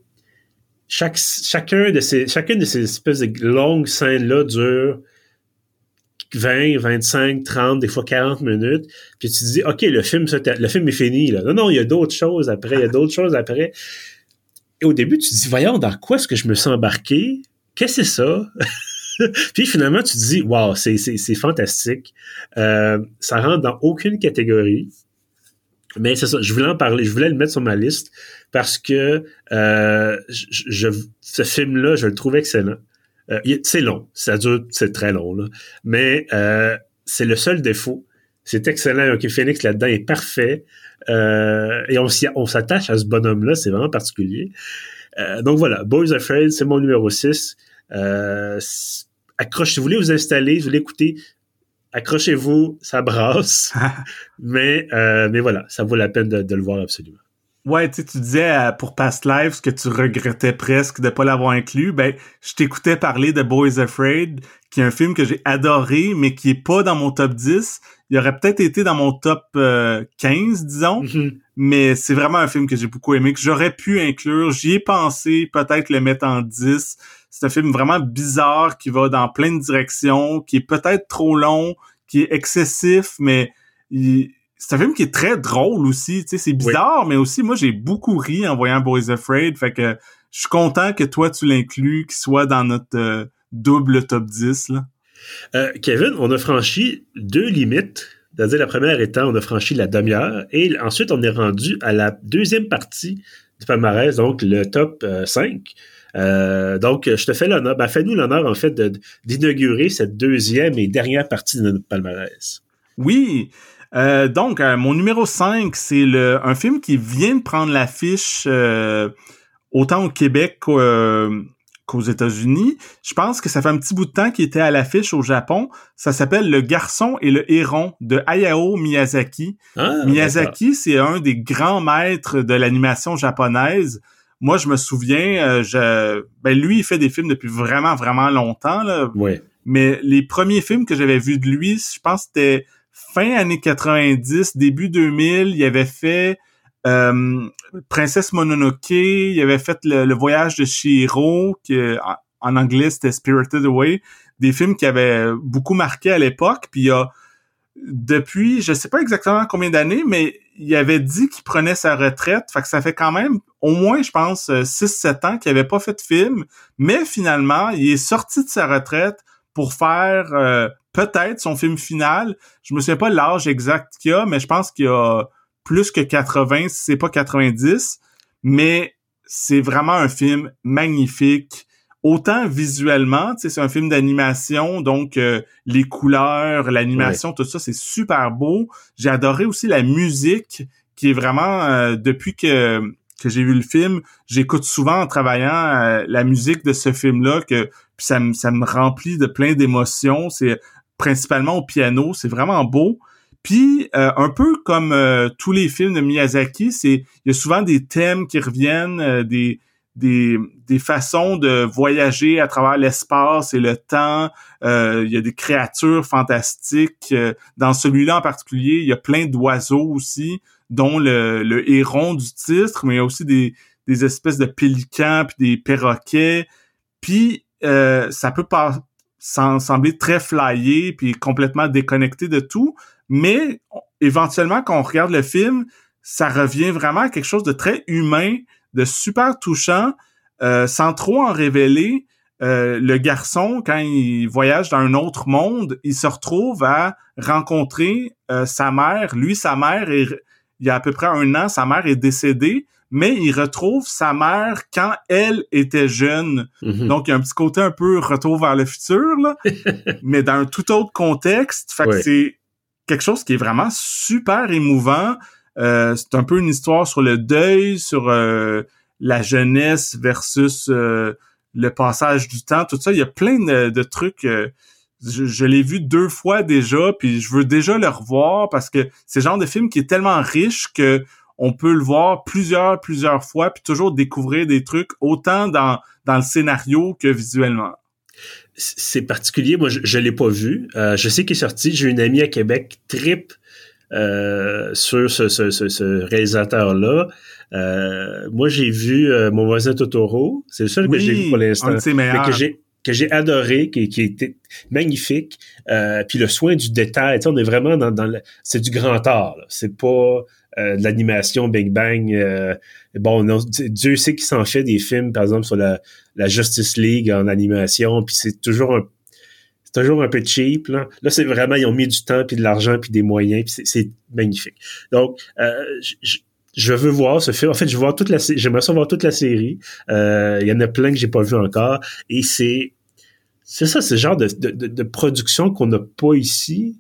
chaque, chacun de ces, chacune de ces espèces de longues scènes-là dure 20, 25, 30, des fois 40 minutes. Puis tu te dis, OK, le film, le film est fini. Là. Non, non, il y a d'autres choses après, il y a d'autres choses après. Et au début, tu te dis, voyons, dans quoi est-ce que je me sens embarqué? Qu'est-ce que c'est ça? Puis finalement, tu te dis, wow, c'est, c'est, fantastique. Euh, ça rentre dans aucune catégorie. Mais c'est ça, je voulais en parler, je voulais le mettre sur ma liste parce que euh, je, ce film-là, je le trouve excellent. Euh, c'est long, ça dure, c'est très long, là. mais euh, c'est le seul défaut. C'est excellent. OK, Phoenix là-dedans est parfait. et on, on s'attache à ce bonhomme-là, c'est vraiment particulier. donc voilà, Boys Afraid, c'est mon numéro 6. accrochez, vous voulez vous installer, vous voulez écouter accrochez-vous, ça brasse. mais, euh, mais voilà, ça vaut la peine de, le voir absolument. Ouais, tu tu disais euh, pour Past Lives que tu regrettais presque de pas l'avoir inclus. Ben, je t'écoutais parler de Boys Afraid, qui est un film que j'ai adoré, mais qui est pas dans mon top 10. Il aurait peut-être été dans mon top 15, euh, disons. Mm-hmm. Mais c'est vraiment un film que j'ai beaucoup aimé, que j'aurais pu inclure. J'y ai pensé, peut-être le mettre en 10 c'est un film vraiment bizarre qui va dans plein de directions, qui est peut-être trop long, qui est excessif, mais c'est un film qui est très drôle aussi. Tu sais, c'est bizarre, mais aussi moi j'ai beaucoup ri en voyant Boys Afraid. Fait que je suis content que toi tu l'inclus, qu'il soit dans notre euh, double top 10. Là. Euh, Kevin, on a franchi deux limites. C'est-à-dire la première étant, on a franchi la demi-heure et ensuite on est rendu à la deuxième partie du palmarès, donc le top 5. Euh, donc, je te fais l'honneur, ben, fais-nous l'honneur, en fait, d'inaugurer cette deuxième et dernière partie de notre palmarès. Oui. Euh, donc, euh, mon numéro 5, c'est le un film qui vient de prendre l'affiche autant au Québec qu'aux États-Unis. Je pense que ça fait un petit bout de temps qu'il était à l'affiche au Japon. Ça s'appelle Le Garçon et le Héron de Hayao Miyazaki. Ah, Miyazaki, c'est un des grands maîtres de l'animation japonaise moi, je me souviens, euh, je, ben lui, il fait des films depuis vraiment, vraiment longtemps. Là. Mais les premiers films que j'avais vus de lui, je pense que c'était fin années 90, début 2000. Il avait fait euh, Princesse Mononoke, il avait fait le, Voyage de Shiro, qui en anglais c'était Spirited Away. Des films qui avaient beaucoup marqué à l'époque. Puis il a depuis, je sais pas exactement combien d'années, mais il avait dit qu'il prenait sa retraite. Fait que ça fait quand même au moins, je pense, 6-7 euh, ans qu'il avait pas fait de film. Mais finalement, il est sorti de sa retraite pour faire euh, peut-être son film final. Je me souviens pas l'âge exact qu'il a, mais je pense qu'il a plus que 80, si c'est pas 90. Mais c'est vraiment un film magnifique autant visuellement, c'est un film d'animation, donc euh, les couleurs, l'animation, tout ça, c'est super beau. J'ai adoré aussi la musique, qui est vraiment euh, depuis que que j'ai vu le film, j'écoute souvent en travaillant euh, la musique de ce film-là, que ça me ça me remplit de plein d'émotions. C'est principalement au piano, c'est vraiment beau. Puis un peu comme tous les films de Miyazaki, c'est il y a souvent des thèmes qui reviennent, des des, des façons de voyager à travers l'espace et le temps. Euh, il y a des créatures fantastiques. Euh, dans celui-là en particulier, il y a plein d'oiseaux aussi, dont le, le héron du titre, mais il y a aussi des, des espèces de pélicans puis des perroquets. Puis euh, ça peut pas sembler très flyé puis complètement déconnecté de tout, mais éventuellement quand on regarde le film, ça revient vraiment à quelque chose de très humain, de super touchant, euh, sans trop en révéler. Euh, le garçon, quand il voyage dans un autre monde, il se retrouve à rencontrer euh, sa mère. Lui, sa mère, il y a à peu près un an, sa mère est décédée, mais il retrouve sa mère quand elle était jeune. Mm-hmm. Donc, il y a un petit côté un peu retour vers le futur, là, mais dans un tout autre contexte. Fait que c'est quelque chose qui est vraiment super émouvant. Euh, c'est un peu une histoire sur le deuil, sur euh, la jeunesse versus euh, le passage du temps, tout ça. Il y a plein de, trucs. je, l'ai vu deux fois déjà, puis je veux déjà le revoir parce que c'est le genre de film qui est tellement riche que on peut le voir plusieurs, plusieurs fois, puis toujours découvrir des trucs autant dans, dans le scénario que visuellement. C'est particulier, moi je, je l'ai pas vu. je sais qu'il est sorti. J'ai une amie à Québec, trip euh, sur ce, ce, ce, réalisateur-là. Euh, moi, j'ai vu euh, Mon voisin Totoro. C'est le seul que j'ai vu pour l'instant. Mais que j'ai que j'ai adoré, qui, qui était magnifique. puis le soin du détail, on est vraiment dans, dans le, c'est du grand art. C'est pas de l'animation Big Bang. bon, non, Dieu sait qu'il s'en fait des films, par exemple sur la, la Justice League en animation. Puis c'est toujours un toujours un peu cheap. Là, là c'est vraiment, ils ont mis du temps, puis de l'argent, puis des moyens, puis c'est magnifique. Donc, euh, je, veux voir ce film. En fait, je veux voir toute la j'aimerais ça voir toute la série. Euh, il y en a plein que j'ai pas vu encore. Et c'est c'est ça, le genre de, de, de production qu'on n'a pas ici.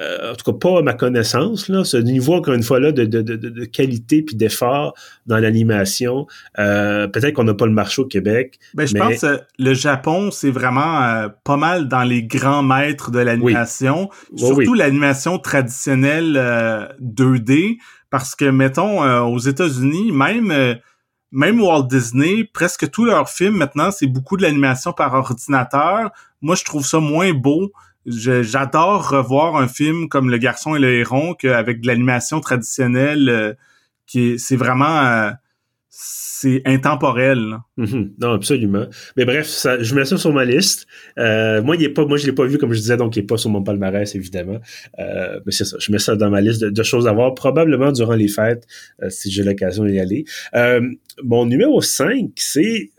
Euh, en tout cas pas à ma connaissance, là, ce niveau, encore une fois, là, de, de, de, qualité puis d'effort dans l'animation. Euh, peut-être qu'on n'a pas le marché au Québec. Ben, je pense que le Japon, c'est vraiment euh, pas mal dans les grands maîtres de l'animation. Surtout l'animation traditionnelle 2D. Parce que, mettons, aux États-Unis, même même Walt Disney, presque tous leurs films maintenant, c'est beaucoup de l'animation par ordinateur. Moi, je trouve ça moins beau j'adore revoir un film comme Le Garçon et le Héron qu'avec de l'animation traditionnelle euh, qui c'est vraiment euh, c'est intemporel. Mm-hmm. Non, absolument. Mais bref, ça, je mets ça sur ma liste. Euh, moi, il est pas, moi, je l'ai pas vu comme je disais, donc il est pas sur mon palmarès évidemment. mais c'est ça, je mets ça dans ma liste de, choses à voir probablement durant les fêtes si j'ai l'occasion d'y aller. mon numéro 5, c'est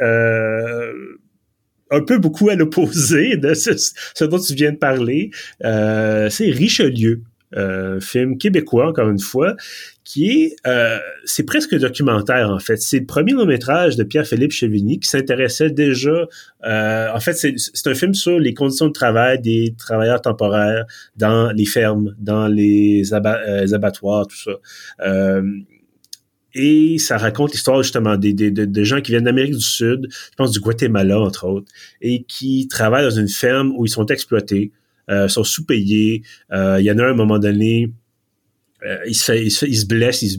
un peu beaucoup à l'opposé de ce, dont tu viens de parler. Euh, c'est Richelieu, euh, film québécois, encore une fois, qui est, euh, c'est presque documentaire en fait. C'est le premier long métrage de Pierre-Philippe Chevigny qui s'intéressait déjà, euh, en fait, c'est un film sur les conditions de travail des travailleurs temporaires dans les fermes, dans les, abattoirs, tout ça. Et ça raconte l'histoire justement des, des, de, gens qui viennent d'Amérique du Sud, je pense du Guatemala entre autres, et qui travaillent dans une ferme où ils sont exploités, euh, sont sous-payés. Euh, il y en a un, à un moment donné, euh, se se il se blesse, il se,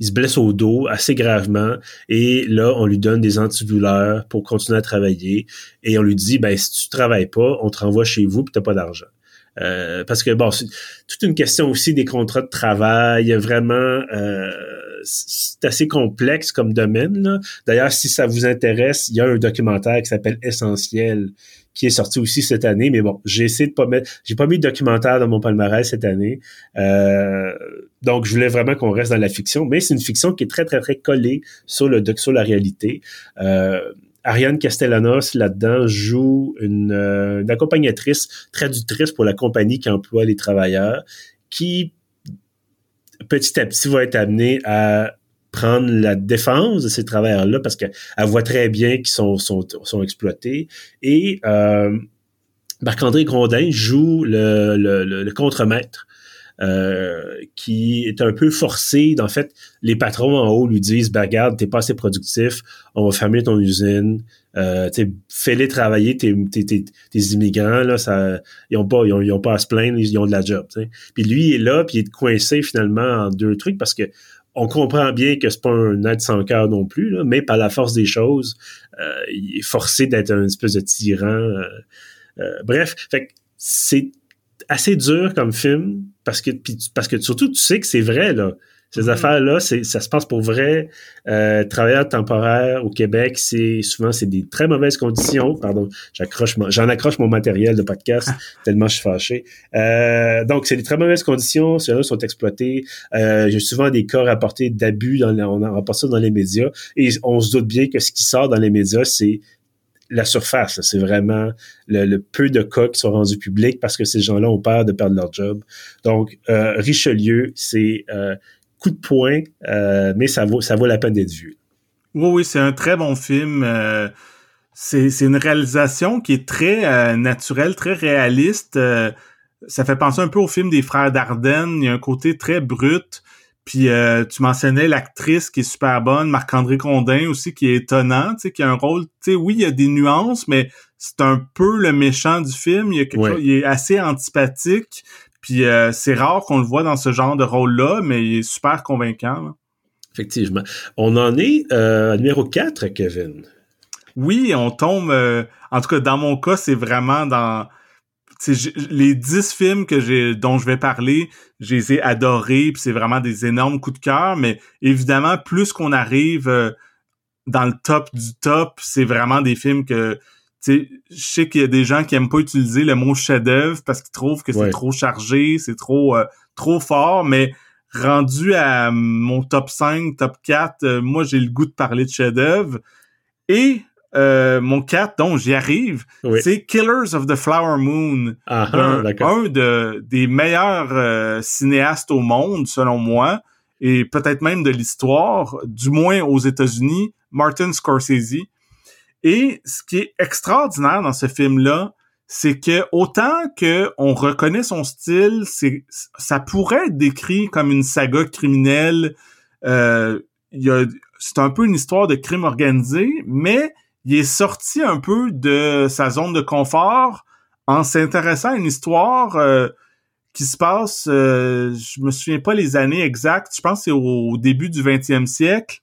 se blesse au dos assez gravement. Et là on lui donne des antidouleurs pour continuer à travailler. Et on lui dit ben si tu travailles pas on te renvoie chez vous puis t'as pas d'argent. Euh, parce que bon c'est toute une question aussi des contrats de travail. Vraiment euh, c'est assez complexe comme domaine. D'ailleurs, si ça vous intéresse, il y a un documentaire qui s'appelle Essentiel qui est sorti aussi cette année. Mais bon, j'ai essayé de pas mettre, j'ai pas mis de documentaire dans mon palmarès cette année. Euh, donc, je voulais vraiment qu'on reste dans la fiction, mais c'est une fiction qui est très très très collée sur le sur la réalité. Euh, Ariane Castellanos là-dedans joue une, euh, une, accompagnatrice, traductrice pour la compagnie qui emploie les travailleurs, qui petit à petit va être amené à prendre la défense de ces travailleurs-là parce qu'elle voit très bien qu'ils sont, sont, sont exploités. Et euh, Marc-André Grondin joue le, le, le, contremaître. Euh, qui est un peu forcé. En fait, les patrons en haut lui disent bah, regarde, t'es pas assez productif, on va fermer ton usine. Euh, fais-les travailler, tes, tes, tes, immigrants, là, ça, ils ont pas, ils ont, ils ont pas à se plaindre, ils ont de la job. Puis lui, il est là, puis il est coincé finalement en deux trucs parce que on comprend bien que c'est pas un être sans cœur non plus, mais par la force des choses, il est forcé d'être un espèce de tyran. bref, fait c'est assez dur comme film parce que parce que surtout tu sais que c'est vrai là. Ces mm-hmm. affaires-là, ça se passe pour vrai. Euh, travailleurs temporaires au Québec, c'est souvent c'est des très mauvaises conditions. Pardon, j'accroche j'en accroche mon matériel de podcast tellement je suis fâché. Euh, donc c'est des très mauvaises conditions. Ceux-là sont exploités. Euh, J'ai souvent des cas rapportés d'abus dans on en rapporte ça dans les médias et on se doute bien que ce qui sort dans les médias, c'est la surface. C'est vraiment le, peu de cas qui sont rendus publics parce que ces gens-là ont peur de perdre leur job. Donc, euh, Richelieu, c'est euh, coup de poing, euh, mais ça vaut, ça vaut la peine d'être vu. Oui, oui, c'est un très bon film. Euh, c'est une réalisation qui est très euh, naturelle, très réaliste. ça fait penser un peu au film des frères Dardenne. Il y a un côté très brut. Puis tu mentionnais l'actrice qui est super bonne, Marc-André Condin aussi, qui est étonnant, tu sais, qui a un rôle, tu sais, oui, il y a des nuances, mais c'est un peu le méchant du film. Il, y a quelque chose, il est assez antipathique, puis euh, c'est rare qu'on le voit dans ce genre de rôle-là, mais il est super convaincant. Effectivement. On en est euh, à numéro 4, Kevin. Oui, on tombe. Euh, en tout cas, dans mon cas, c'est vraiment dans. Les 10 films que j'ai dont je vais parler, je les ai adorés, puis c'est vraiment des énormes coups de cœur, mais évidemment, plus qu'on arrive dans le top du top, c'est vraiment des films que je sais qu'il y a des gens qui aiment pas utiliser le mot chef-d'œuvre parce qu'ils trouvent que c'est trop chargé, c'est trop euh, trop fort, mais rendu à mon top 5, top 4, euh, moi j'ai le goût de parler de chef-d'œuvre. Et euh, mon 4, donc j'y arrive, c'est Killers of the Flower Moon. Ah, un, un de, des meilleurs cinéastes au monde, selon moi, et peut-être même de l'histoire, du moins aux États-Unis, Martin Scorsese. Et ce qui est extraordinaire dans ce film-là, c'est que autant que on reconnaît son style, c'est ça pourrait être décrit comme une saga criminelle. Euh, c'est un peu une histoire de crime organisé, mais il est sorti un peu de sa zone de confort en s'intéressant à une histoire euh, qui se passe, euh, je me souviens pas les années exactes, je pense que c'est au, début du 20e siècle,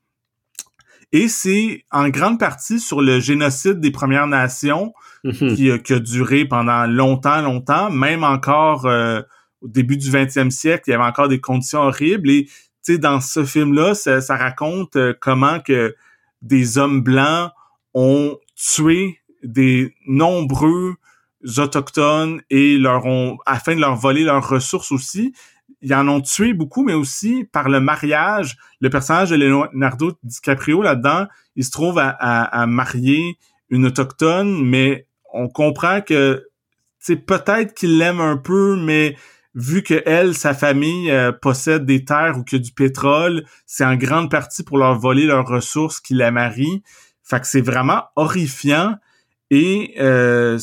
et c'est en grande partie sur le génocide des Premières Nations mhm. qui, a duré pendant longtemps, longtemps, même encore euh, au début du 20e siècle, il y avait encore des conditions horribles. Et dans ce film-là, ça, raconte euh, comment que des hommes blancs ont tué des nombreux autochtones et leur ont afin de leur voler leurs ressources aussi ils en ont tué beaucoup, mais aussi par le mariage. Le personnage de Leonardo DiCaprio là-dedans, il se trouve à, marier une autochtone, mais on comprend que c'est peut-être qu'il l'aime un peu, mais vu que elle, sa famille euh, possède des terres ou a du pétrole, c'est en grande partie pour leur voler leurs ressources qu'il la marie. Fait que c'est vraiment horrifiant. Et euh,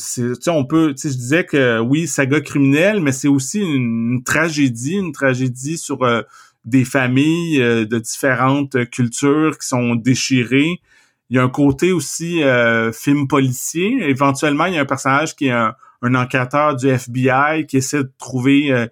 on peut, je disais que oui, saga criminelle, mais c'est aussi une, tragédie, une tragédie sur euh, des familles euh, de différentes cultures qui sont déchirées. Il y a un côté aussi euh, film policier. Éventuellement, il y a un personnage qui est un, un enquêteur du FBI qui essaie de trouver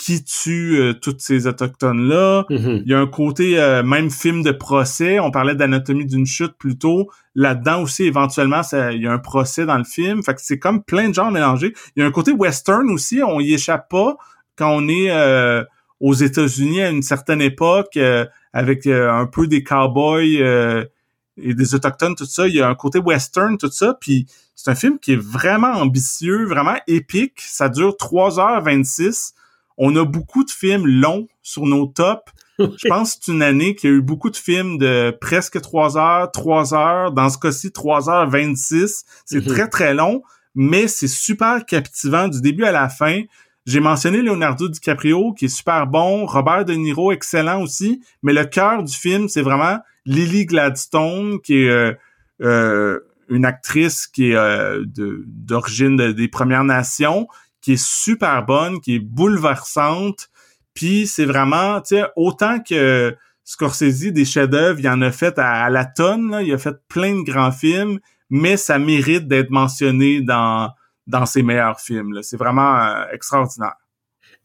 qui tue euh, toutes ces autochtones-là. Mm-hmm. Il y a un côté euh, même film de procès. On parlait d'anatomie d'une chute plus tôt. Là-dedans aussi, éventuellement, ça, il y a un procès dans le film. Fait que c'est comme plein de genres mélangés. Il y a un côté western aussi. On y échappe pas quand on est euh, aux États-Unis à une certaine époque avec un peu des cowboys et des autochtones, tout ça. Il y a un côté western, tout ça. Puis c'est un film qui est vraiment ambitieux, vraiment épique. Ça dure 3h26 on a beaucoup de films longs sur nos tops. Je pense que c'est une année qui a eu beaucoup de films de presque 3 heures, 3 heures, dans ce cas-ci 3 heures 26. C'est mhm. très très long, mais c'est super captivant du début à la fin. J'ai mentionné Leonardo DiCaprio qui est super bon, Robert De Niro excellent aussi, mais le cœur du film c'est vraiment Lily Gladstone qui est euh, euh, une actrice qui est euh, d'origine des Premières Nations qui est super bonne, qui est bouleversante. Puis c'est vraiment, tu sais, autant que Scorsese, des chefs-d'œuvre, il en a fait à, la tonne, il a fait plein de grands films, mais ça mérite d'être mentionné dans, dans ses meilleurs films. C'est vraiment euh, extraordinaire.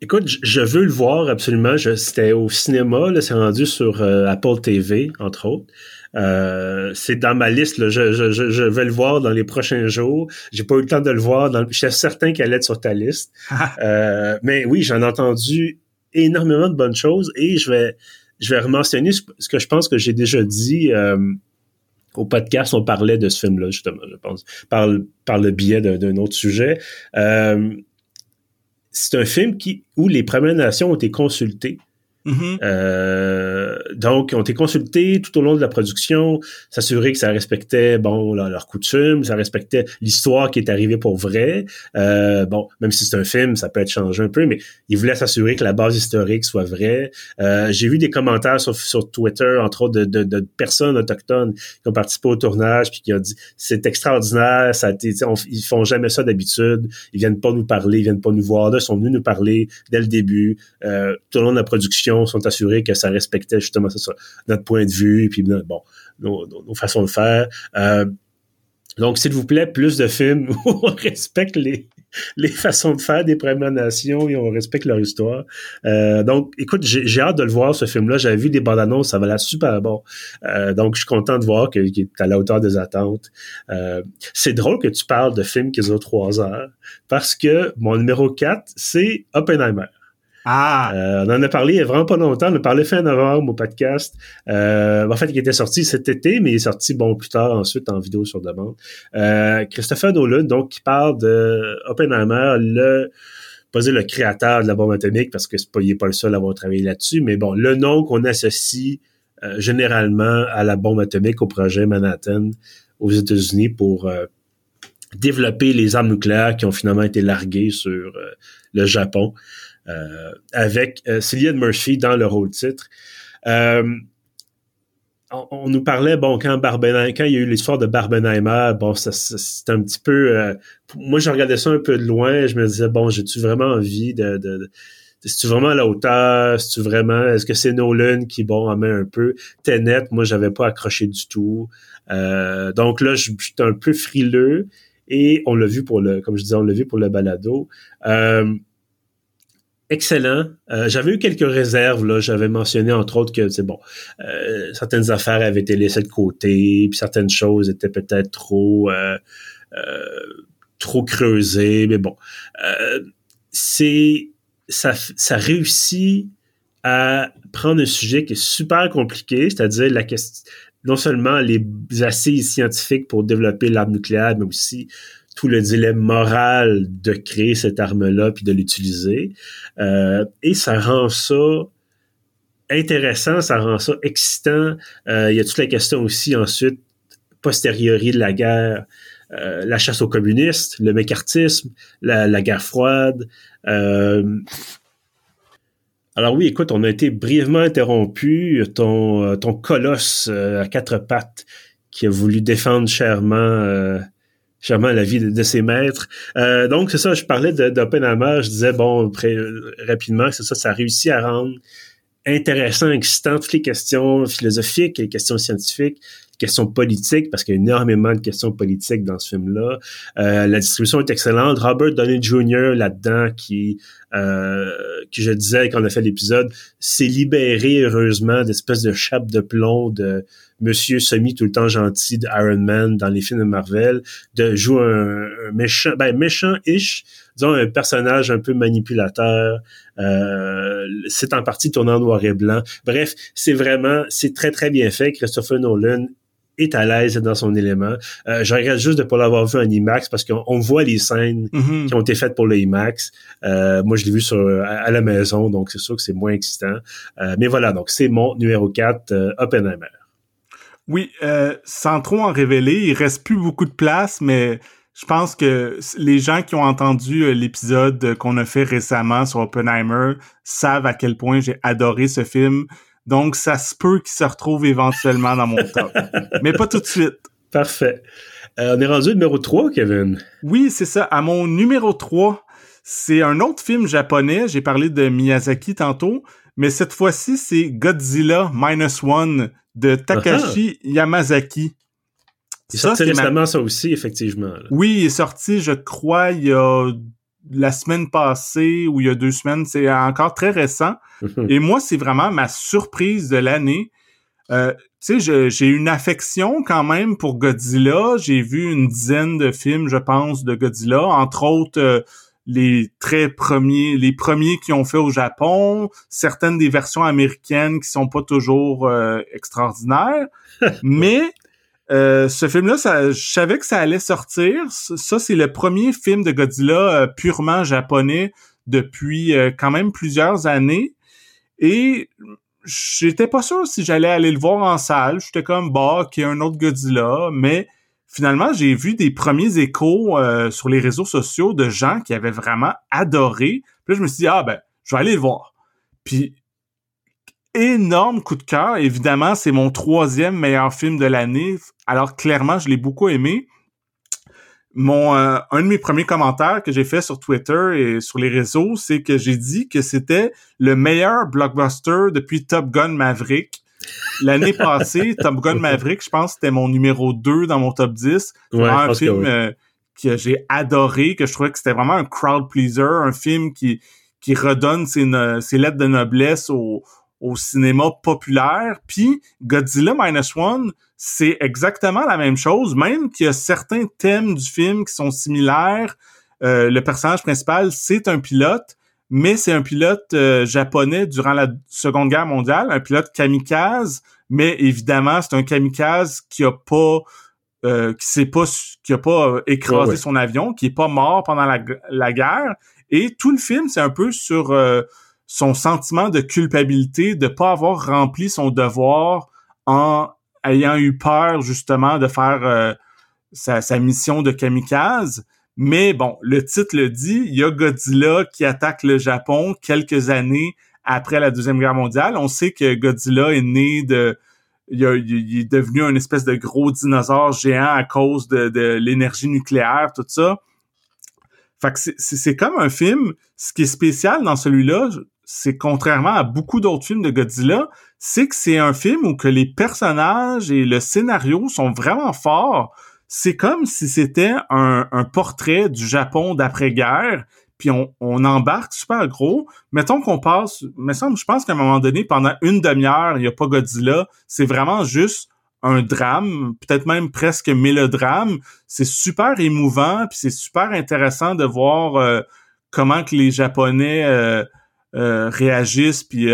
Écoute, je veux le voir absolument. C'était au cinéma, c'est rendu sur euh, Apple TV, entre autres. Euh, c'est dans ma liste. Là. Je, je, je, vais le voir dans les prochains jours. J'ai pas eu le temps de le voir. Dans... J'étais certain qu'elle allait être sur ta liste. euh, mais oui, j'en ai entendu énormément de bonnes choses et je vais je vais mentionner ce que je pense que j'ai déjà dit euh, au podcast. On parlait de ce film-là justement, je pense, par, par le biais d'un autre sujet. Euh, c'est un film qui où les Premières Nations ont été consultées Mm-hmm. Euh, donc, on été consultés tout au long de la production, s'assurer que ça respectait bon leurs coutumes, ça respectait l'histoire qui est arrivée pour vrai. Euh, bon, même si c'est un film, ça peut être changé un peu, mais ils voulaient s'assurer que la base historique soit vraie. Euh, J'ai vu des commentaires sur, sur Twitter, entre autres, de, personnes autochtones qui ont participé au tournage puis qui ont dit c'est extraordinaire, ça a été, ils font jamais ça d'habitude, ils viennent pas nous parler, ils viennent pas nous voir, là, ils sont venus nous parler dès le début, euh, tout au long de la production sont assurés que ça respectait justement notre point de vue, puis bon, nos, façons de faire. Euh, donc, s'il vous plaît, plus de films où on respecte les, les façons de faire des Premières Nations et on respecte leur histoire. Euh, donc, écoute, j'ai hâte de le voir, ce film-là. J'avais vu des bandes annonces, ça va l'air super bon. Euh, donc, je suis content de voir qu'il est à la hauteur des attentes. c'est drôle que tu parles de films qui ont trois heures parce que mon numéro 4, c'est Oppenheimer. Ah! Euh, on en a parlé il y a vraiment pas longtemps. On a parlé fin novembre au podcast. Euh, en fait, il était sorti cet été, mais il est sorti bon plus tard ensuite en vidéo sur demande. Euh, Christopher Nolan, donc, qui parle de Oppenheimer, le pas dire le créateur de la bombe atomique parce que c'est pas, il est pas le seul à avoir travaillé là-dessus, mais bon, le nom qu'on associe euh, généralement à la bombe atomique au projet Manhattan aux États-Unis pour euh, développer les armes nucléaires qui ont finalement été larguées sur euh, le Japon. Euh, avec euh, Cillian Murphy dans le rôle titre. Euh, on, nous parlait, bon, quand Barbenheimer, quand il y a eu l'histoire de Barbenheimer, bon, c'est un petit peu. moi, je regardais ça un peu de loin. Je me disais, bon, j'ai-tu vraiment envie de, de, tu vraiment à la hauteur? tu vraiment. Est-ce que c'est Nolan qui, bon, en met un peu? net moi, j'avais pas accroché du tout. donc là, j'étais un peu frileux. Et on l'a vu pour le, comme je disais, on l'a vu pour le balado. Euh, excellent. Euh, j'avais eu quelques réserves là. J'avais mentionné entre autres que c'est bon, euh, certaines affaires avaient été laissées de côté, puis certaines choses étaient peut-être trop euh, trop creusées. Mais bon, c'est ça, ça réussit à prendre un sujet qui est super compliqué, c'est-à-dire la question non seulement les assises scientifiques pour développer l'arme nucléaire, mais aussi tout le dilemme moral de créer cette arme-là puis de l'utiliser. Euh, et ça rend ça intéressant, ça rend ça excitant. Euh, il y a toute la question aussi ensuite, posteriori de la guerre, euh, la chasse aux communistes, le mécartisme, la, la guerre froide. alors oui, écoute, on a été brièvement interrompu. Ton, ton colosse à quatre pattes qui a voulu défendre chèrement chèrement la vie de, ses maîtres. Euh, donc, c'est ça, je parlais d'Oppenheimer, je disais, bon, très, rapidement, c'est ça, ça réussit à rendre intéressant, excitant toutes les questions philosophiques, les questions scientifiques, questions politiques, parce qu'il y a énormément de questions politiques dans ce film-là. Euh, la distribution est excellente. Robert Downey Jr. là-dedans, qui, euh, qui je disais quand on a fait l'épisode, s'est libéré heureusement d'espèces de chape de plomb de Monsieur semi tout le temps gentil de Iron Man dans les films de Marvel, de jouer un, méchant, ben méchant-ish, disons un personnage un peu manipulateur. Euh, c'est en partie tournant noir et blanc. Bref, c'est vraiment, c'est très très bien fait. Christopher Nolan est à l'aise dans son élément. Euh, je regrette juste de ne pas l'avoir vu en IMAX parce qu'on voit les scènes mm-hmm. qui ont été faites pour le IMAX. Euh, moi, je l'ai vu sur à, la maison, donc c'est sûr que c'est moins excitant. Euh, mais voilà, donc c'est mon numéro 4, euh, Oppenheimer. Oui, euh, sans trop en révéler, il reste plus beaucoup de place, mais je pense que les gens qui ont entendu euh, l'épisode qu'on a fait récemment sur Oppenheimer savent à quel point j'ai adoré ce film. Donc, ça se peut qu'il se retrouve éventuellement dans mon top. mais pas tout de suite. Parfait. Euh, on est rendu au numéro 3, Kevin. Oui, c'est ça. À mon numéro 3, c'est un autre film japonais. J'ai parlé de Miyazaki tantôt. Mais cette fois-ci, c'est Godzilla Minus One de Takashi Yamazaki. Il est sorti récemment, ça aussi, effectivement. Oui, il est sorti, je crois, il y a la semaine passée ou il y a deux semaines. C'est encore très récent. Et moi, c'est vraiment ma surprise de l'année. Euh, tu sais, j'ai une affection quand même pour Godzilla. J'ai vu une dizaine de films, je pense, de Godzilla, entre autres euh, les très premiers, les premiers qui ont fait au Japon, certaines des versions américaines qui sont pas toujours euh, extraordinaires. Mais euh, ce film-là, je savais que ça allait sortir. Ça, c'est le premier film de Godzilla purement japonais depuis quand même plusieurs années. Et j'étais pas sûr si j'allais aller le voir en salle. J'étais comme, bah, qu'il y a un autre Godzilla, mais finalement, j'ai vu des premiers échos euh, sur les réseaux sociaux de gens qui avaient vraiment adoré. Puis là, je me suis dit, ah ben, je vais aller le voir. Puis, énorme coup de cœur. Évidemment, c'est mon troisième meilleur film de l'année. Alors, clairement, je l'ai beaucoup aimé mon euh, un de mes premiers commentaires que j'ai fait sur Twitter et sur les réseaux, c'est que j'ai dit que c'était le meilleur blockbuster depuis Top Gun Maverick. L'année passée, Top Gun Maverick, je pense c'était mon numéro 2 dans mon top 10. Ouais, un film que, euh, que j'ai adoré, que je trouvais que c'était vraiment un crowd pleaser, un film qui qui redonne ses, ses lettres de noblesse au, au cinéma populaire. Puis Godzilla Minus One, c'est exactement la même chose, même qu'il y a certains thèmes du film qui sont similaires. Euh, le personnage principal, c'est un pilote, mais c'est un pilote euh, japonais durant la Seconde Guerre mondiale, un pilote kamikaze, mais évidemment, c'est un kamikaze qui a pas euh, qui s'est pas qui a pas écrasé son avion, qui est pas mort pendant la, la guerre. Et tout le film, c'est un peu sur son sentiment de culpabilité de pas avoir rempli son devoir en ayant eu peur justement de faire euh, sa, sa, mission de kamikaze. Mais bon, le titre le dit, il y a Godzilla qui attaque le Japon quelques années après la Deuxième Guerre mondiale. On sait que Godzilla est né de... Il, est devenu une espèce de gros dinosaure géant à cause de, de l'énergie nucléaire, tout ça. Fait que c'est comme un film. Ce qui est spécial dans celui-là, c'est contrairement à beaucoup d'autres films de Godzilla, c'est que c'est un film où que les personnages et le scénario sont vraiment forts. C'est comme si c'était un, portrait du Japon d'après-guerre, puis on, embarque super gros. Mettons qu'on passe, mais je pense qu'à un moment donné, pendant une demi-heure, il n'y a pas Godzilla. C'est vraiment juste un drame, peut-être même presque mélodrame. C'est super émouvant, puis c'est super intéressant de voir euh, comment que les Japonais euh, euh, réagissent, puis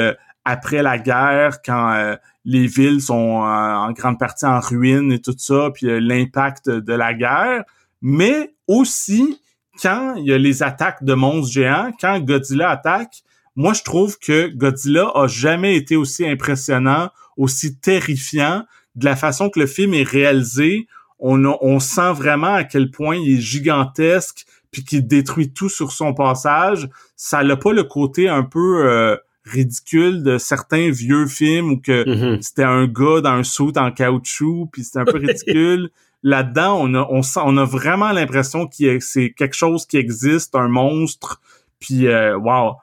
après la guerre, quand les villes sont en grande partie en ruine et tout ça, puis l'impact de la guerre, mais aussi quand il y a les attaques de monstres géants, quand Godzilla attaque, moi je trouve que Godzilla a jamais été aussi impressionnant, aussi terrifiant de la façon que le film est réalisé, on, on sent vraiment à quel point il est gigantesque puis qu'il détruit tout sur son passage. Ça n'a pas le côté un peu euh, ridicule de certains vieux films où que mm-hmm. c'était un gars dans un suit en caoutchouc puis c'était un peu ridicule. Là-dedans, on a, on, sent, on a vraiment l'impression que c'est quelque chose qui existe, un monstre. Puis, euh, wow,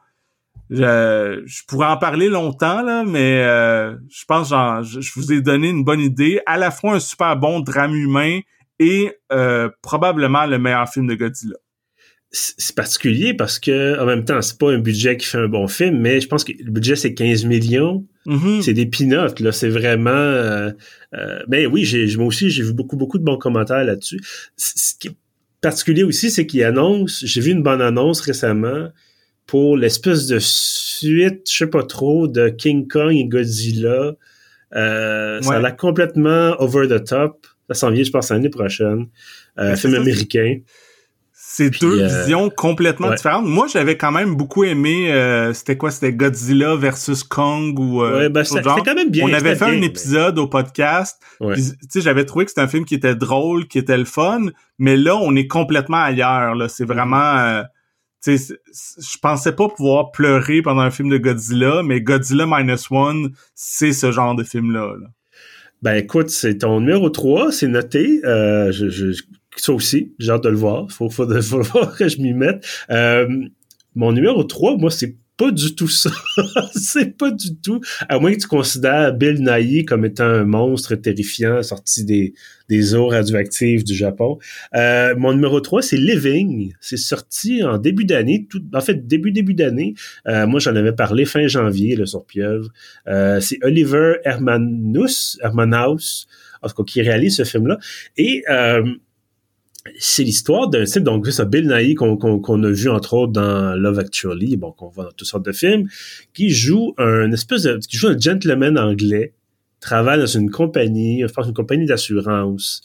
je, je, pourrais en parler longtemps, là, mais euh, je pense que je, vous ai donné une bonne idée. À la fois un super bon drame humain et euh, probablement le meilleur film de Godzilla. C'est particulier parce que en même temps, c'est pas un budget qui fait un bon film, mais je pense que le budget c'est 15 millions. Mm-hmm. C'est des peanuts, là. C'est vraiment. Euh, euh, mais oui, j'ai, moi aussi, j'ai vu beaucoup, beaucoup de bons commentaires là-dessus. Ce qui est particulier aussi, c'est qu'il annonce. J'ai vu une bonne annonce récemment pour l'espèce de suite, je sais pas trop, de King Kong et Godzilla. Euh, Ça a l'air complètement over the top. Ça s'en vient, je pense, l'année prochaine. Euh, film américain. C'est deux euh, visions complètement différentes. Moi, j'avais quand même beaucoup aimé. Euh, c'était quoi? C'était Godzilla versus Kong ou euh, ouais, ben, c'était quand même bien. On avait fait un épisode au podcast. Tu sais, j'avais trouvé que c'était un film qui était drôle, qui était le fun, mais là, on est complètement ailleurs. Là, c'est vraiment je pensais pas pouvoir pleurer pendant un film de Godzilla, mais Godzilla Minus One, c'est ce genre de film-là. Ben écoute, c'est ton numéro 3, c'est noté. Euh, je, je, ça aussi, j'ai hâte de le voir. Faut, faut, faut, faut que je m'y mette. Euh, mon numéro 3, moi, c'est pas du tout ça. c'est pas du tout. À moins que tu considères Bill Nighy comme étant un monstre terrifiant sorti des, des eaux radioactives du Japon. Euh, mon numéro 3, c'est Living. C'est sorti en début d'année. Tout, en fait, début, début d'année. Euh, moi, j'en avais parlé fin janvier, le sur Pieuvre. Euh, c'est Oliver Hermanus, Hermanhaus, en tout cas, qui réalise ce film-là. Et euh, c'est l'histoire d'un type, donc c'est Bill Nighy qu'on a vu entre autres dans Love Actually, bon, qu'on voit dans toutes sortes de films, qui joue un espèce de, qui joue un gentleman anglais, travaille dans une compagnie, je pense une compagnie d'assurance,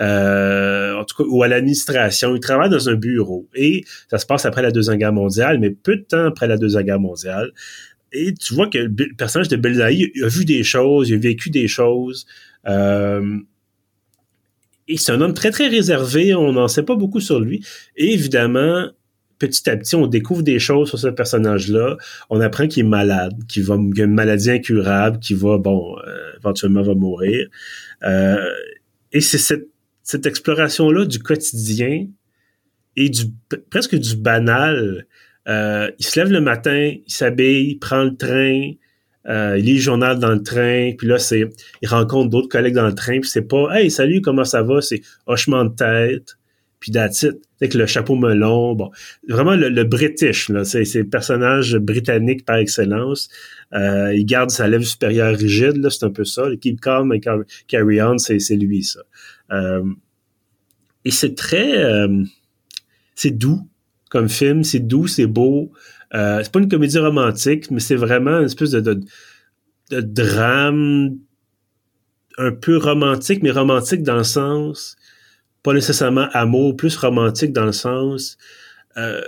euh, en tout cas, ou à l'administration, il travaille dans un bureau, et ça se passe après la Deuxième Guerre mondiale, mais peu de temps après la Deuxième Guerre mondiale, et tu vois que le personnage de Bill Nighy a vu des choses, il a vécu des choses, euh, et c'est un homme très, très réservé. On n'en sait pas beaucoup sur lui. Et évidemment, petit à petit, on découvre des choses sur ce personnage-là. On apprend qu'il est malade, qu'il va, a une maladie incurable, qu'il va, bon, euh, éventuellement va mourir. Euh, et c'est cette, cette exploration-là du quotidien et du presque du banal. Euh, il se lève le matin, il s'habille, il prend le train, euh, il lit le journal dans le train, puis là, c'est, il rencontre d'autres collègues dans le train, puis c'est pas Hey, salut, comment ça va? C'est hochement de tête, puis that's Avec le chapeau melon. Bon. Vraiment le, British, là. C'est, c'est le personnage britannique par excellence. Euh, il garde sa lèvre supérieure rigide, là, c'est un peu ça. Le keep calm and carry on, c'est, c'est lui, ça. Euh, et c'est très euh, c'est doux comme film, c'est doux, c'est beau. Euh, c'est pas une comédie romantique, mais c'est vraiment une espèce de, de, drame un peu romantique, mais romantique dans le sens, pas nécessairement amour, plus romantique dans le sens euh,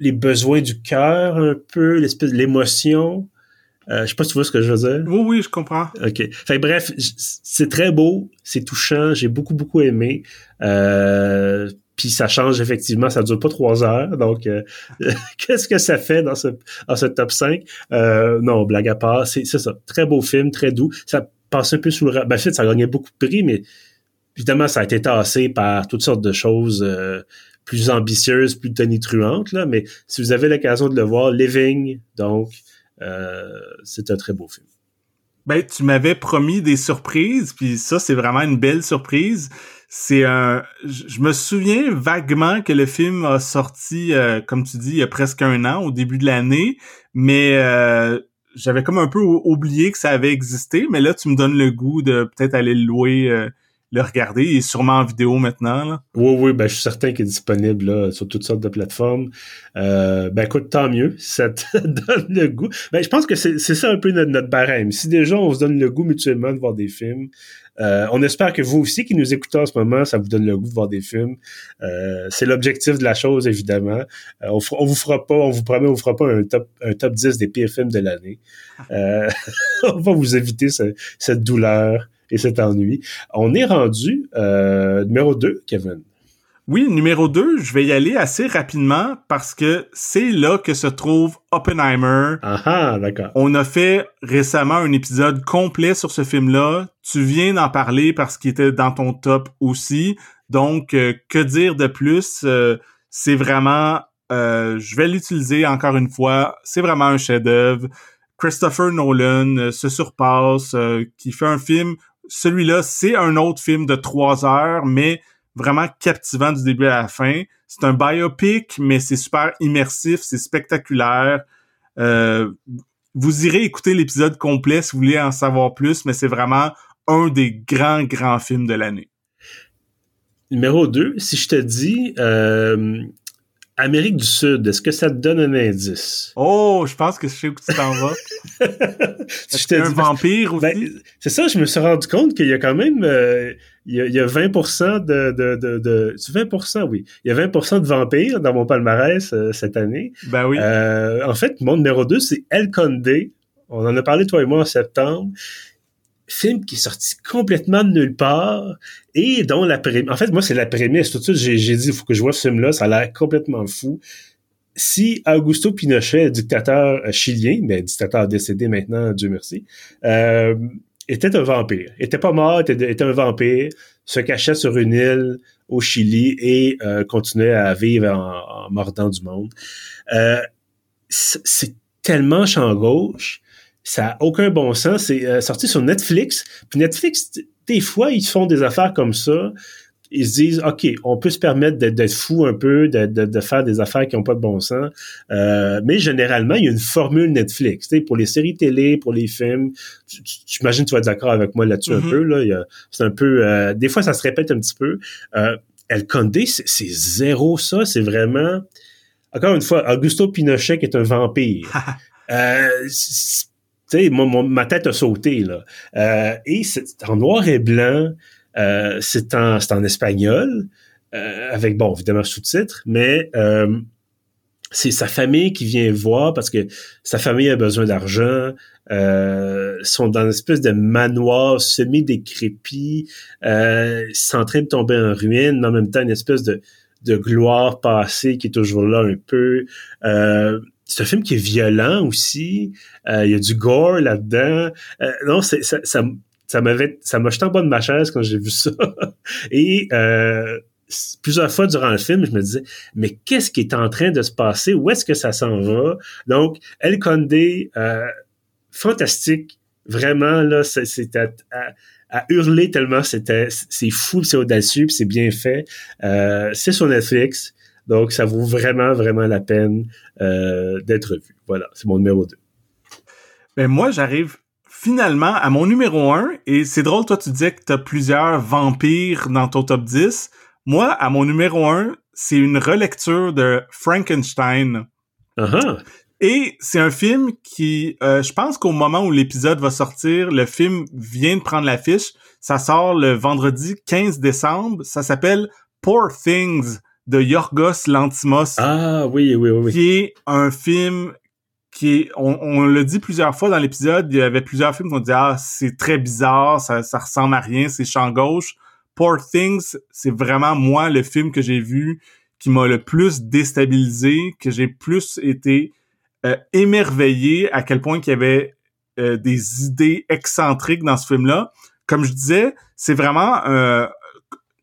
les besoins du cœur un peu, l'espèce de l'émotion. Euh, je sais pas si tu vois ce que je veux dire. Oui, oui, je comprends. OK. Fait bref, c'est très beau, c'est touchant, j'ai beaucoup, beaucoup aimé. Euh, puis ça change effectivement, ça dure pas trois heures. Donc, euh, qu'est-ce que ça fait dans ce, dans ce top 5? Euh, non, blague à part, c'est ça. Très beau film, très doux. Ça passe un peu sous le... Ben, en fait, ça gagnait beaucoup de prix, mais évidemment, ça a été tassé par toutes sortes de choses euh, plus ambitieuses, plus tonitruantes. Là, mais si vous avez l'occasion de le voir, Living, donc, c'est un très beau film. Ben, tu m'avais promis des surprises, puis ça, c'est vraiment une belle surprise c'est un je me souviens vaguement que le film a sorti euh, comme tu dis il y a presque un an au début de l'année mais euh, j'avais comme un peu oublié que ça avait existé mais là tu me donnes le goût de peut-être aller le louer euh, le regarder. Il est sûrement en vidéo maintenant là. oui oui ben je suis certain qu'il est disponible là, sur toutes sortes de plateformes. Ben écoute tant mieux ça te donne le goût. Ben je pense que c'est ça un peu notre, notre barème. Si déjà on se donne le goût mutuellement de voir des films euh, on espère que vous aussi qui nous écoutez en ce moment, ça vous donne le goût de voir des films. Euh, c'est l'objectif de la chose, évidemment. Euh, on, vous fera pas, on vous promet, on vous fera pas un top, un top 10 des pires films de l'année. on va vous éviter cette douleur et cet ennui. On est rendu numéro 2, Kevin. Oui, numéro 2, je vais y aller assez rapidement parce que c'est là que se trouve Oppenheimer. Ah, ah d'accord. On a fait récemment un épisode complet sur ce film-là. Tu viens d'en parler parce qu'il était dans ton top aussi. Donc, euh, que dire de plus? Euh, c'est vraiment... Euh, je vais l'utiliser encore une fois. C'est vraiment un chef-d'œuvre. Christopher Nolan se surpasse, qui fait un film... Celui-là, c'est un autre film de trois heures, mais vraiment captivant du début à la fin. C'est un biopic, mais c'est super immersif, c'est spectaculaire. Euh, vous irez écouter l'épisode complet si vous voulez en savoir plus, mais c'est vraiment un des grands, grands films de l'année. Numéro 2, si je te dis euh, Amérique du Sud, est-ce que ça te donne un indice? Oh, je pense que je sais où tu t'en vas. C'est un vampire ben, aussi? c'est ça, je me suis rendu compte qu'il y a quand même... Euh, il, y a, 20% de, de, de, de, 20%, oui. Il y a 20% de vampires dans mon palmarès euh, cette année. Ben oui. Euh, en fait, mon numéro 2, c'est El Condé. On en a parlé, toi et moi, en septembre film qui est sorti complètement de nulle part et dont la prémisse... En fait, moi, c'est la prémisse. Tout de suite, j'ai dit, il faut que je vois ce film-là. Ça a l'air complètement fou. Si Augusto Pinochet, dictateur euh, chilien, mais dictateur décédé maintenant, Dieu merci, euh, était un vampire. était pas mort, était, un vampire, se cachait sur une île au Chili et euh, continuait à vivre en, mordant du monde. Euh, c'est tellement champ gauche, ça a aucun bon sens. C'est euh, sorti sur Netflix. Puis Netflix, des fois, ils font des affaires comme ça ils se disent, OK, on peut se permettre d'être fou un peu, de, de, faire des affaires qui n'ont pas de bon sens. Euh, mais généralement, il y a une formule Netflix. Pour les séries télé, pour les films, j'imagine que tu vas être d'accord avec moi là-dessus un mm-hmm. peu. Là. C'est un peu... Euh, des fois, ça se répète un petit peu. Euh, El Condé, c'est zéro ça. C'est vraiment... Encore une fois, Augusto Pinochet qui est un vampire. euh, tu sais, ma tête a sauté, là. Euh, et c'est en noir et blanc. Euh, c'est en, en espagnol, euh, avec, bon, évidemment, sous-titres, mais euh, c'est sa famille qui vient voir parce que sa famille a besoin d'argent. Euh, sont dans une espèce de manoir semi-décrépit. Euh, sont en train de tomber en ruine, mais en même temps une espèce de, de gloire passée qui est toujours là un peu. Euh, c'est un film qui est violent aussi. Il y a du gore là-dedans. non, c'est, ça, ça, ça m'avait ça m'a jeté en bas de ma chaise quand j'ai vu ça. Et euh, plusieurs fois durant le film, je me disais, mais qu'est-ce qui est en train de se passer? Où est-ce que ça s'en va? Donc, El Condé, euh, fantastique. Vraiment, là, c'était à, hurler tellement c'était c'est fou, c'est audacieux, c'est bien fait. Euh, c'est sur Netflix. Donc, ça vaut vraiment, vraiment la peine d'être vu. Voilà, c'est mon numéro 2. Mais ben, moi, j'arrive finalement, à mon numéro 1, et c'est drôle, toi, tu disais que t'as plusieurs vampires dans ton top 10. Moi, à mon numéro 1, c'est une relecture de Frankenstein. Uh-huh. Et c'est un film qui, euh, je pense qu'au moment où l'épisode va sortir, le film vient de prendre l'affiche. Ça sort le vendredi 15 décembre. Ça s'appelle Poor Things de Yorgos Lantimos. Ah oui, oui, oui. Qui est un film qui on, on l'a dit plusieurs fois dans l'épisode, il y avait plusieurs films qu'on dit ah c'est très bizarre, ça, ça ressemble à rien, c'est champ gauche. Poor Things, c'est vraiment moi le film que j'ai vu qui m'a le plus déstabilisé, que j'ai plus été euh, émerveillé à quel point il y avait euh, des idées excentriques dans ce film-là. Comme je disais, c'est vraiment euh,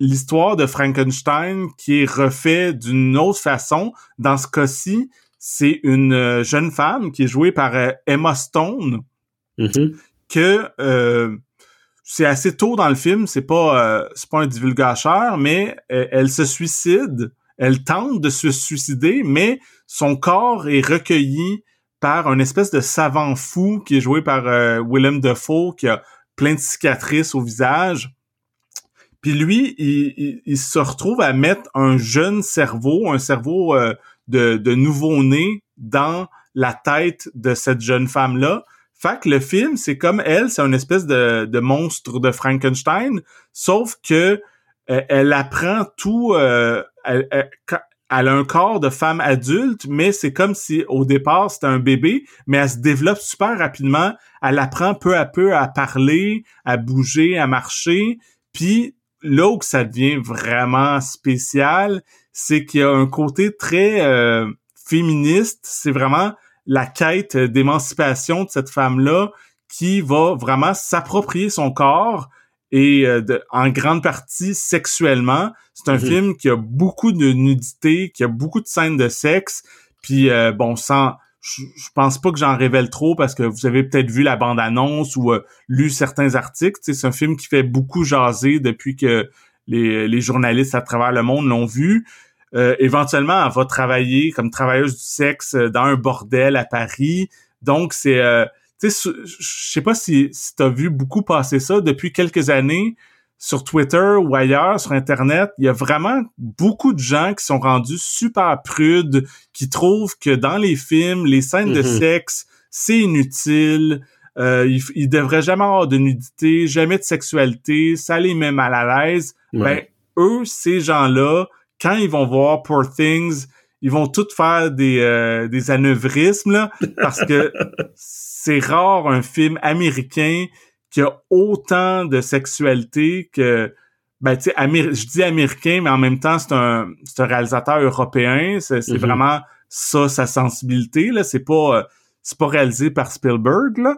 l'histoire de Frankenstein qui est refait d'une autre façon. Dans ce cas-ci, c'est une euh, jeune femme qui est jouée par euh, Emma Stone, mm-hmm. que euh, c'est assez tôt dans le film, c'est pas c'est pas un divulgateur, mais elle se suicide, elle tente de se suicider, mais son corps est recueilli par un espèce de savant fou qui est joué par Willem Dafoe, qui a plein de cicatrices au visage. Puis lui, il, il, se retrouve à mettre un jeune cerveau, un cerveau de, de nouveau-né dans la tête de cette jeune femme-là. Fait le film, c'est comme elle, c'est une espèce de, de, monstre de Frankenstein, sauf que euh, elle apprend tout. Euh, elle, a un corps de femme adulte, mais c'est comme si au départ c'était un bébé, mais elle se développe super rapidement. Elle apprend peu à peu à parler, à bouger, à marcher. Puis là où ça devient vraiment spécial, c'est qu'il y a un côté très euh, féministe. C'est vraiment la quête d'émancipation de cette femme-là qui va vraiment s'approprier son corps et euh, en grande partie sexuellement. C'est un mhm. film qui a beaucoup de nudité, qui a beaucoup de scènes de sexe. Puis euh, bon, sans, je, pense pas que j'en révèle trop parce que vous avez peut-être vu la bande-annonce ou lu certains articles. C'est un film qui fait beaucoup jaser depuis que les, journalistes à travers le monde l'ont vu. Euh, éventuellement, elle va travailler comme travailleuse du sexe euh, dans un bordel à Paris. Donc, c'est... Euh, je sais pas si, si tu as vu beaucoup passer ça depuis quelques années sur Twitter ou ailleurs, sur Internet, il y a vraiment beaucoup de gens qui sont rendus super prudes, qui trouvent que dans les films, les scènes de mm-hmm. sexe, c'est inutile. Euh, il, il devrait jamais avoir de nudité, jamais de sexualité, ça les met mal à l'aise ben eux, ces gens-là, quand ils vont voir Poor Things, ils vont tous faire des, euh, des anévrismes, là, parce que c'est rare un film américain qui a autant de sexualité que ben tu sais je dis américain mais en même temps c'est un c'est un réalisateur européen c'est mm-hmm. vraiment ça sa sensibilité là c'est pas c'est pas réalisé par Spielberg là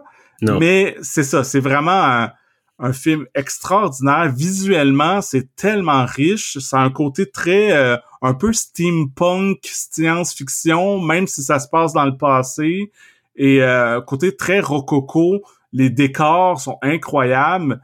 Mais c'est ça, c'est vraiment un, film extraordinaire. Visuellement, c'est tellement riche. C'est un côté très, euh, un peu steampunk, science-fiction, même si ça se passe dans le passé. Et euh, côté très rococo, les décors sont incroyables.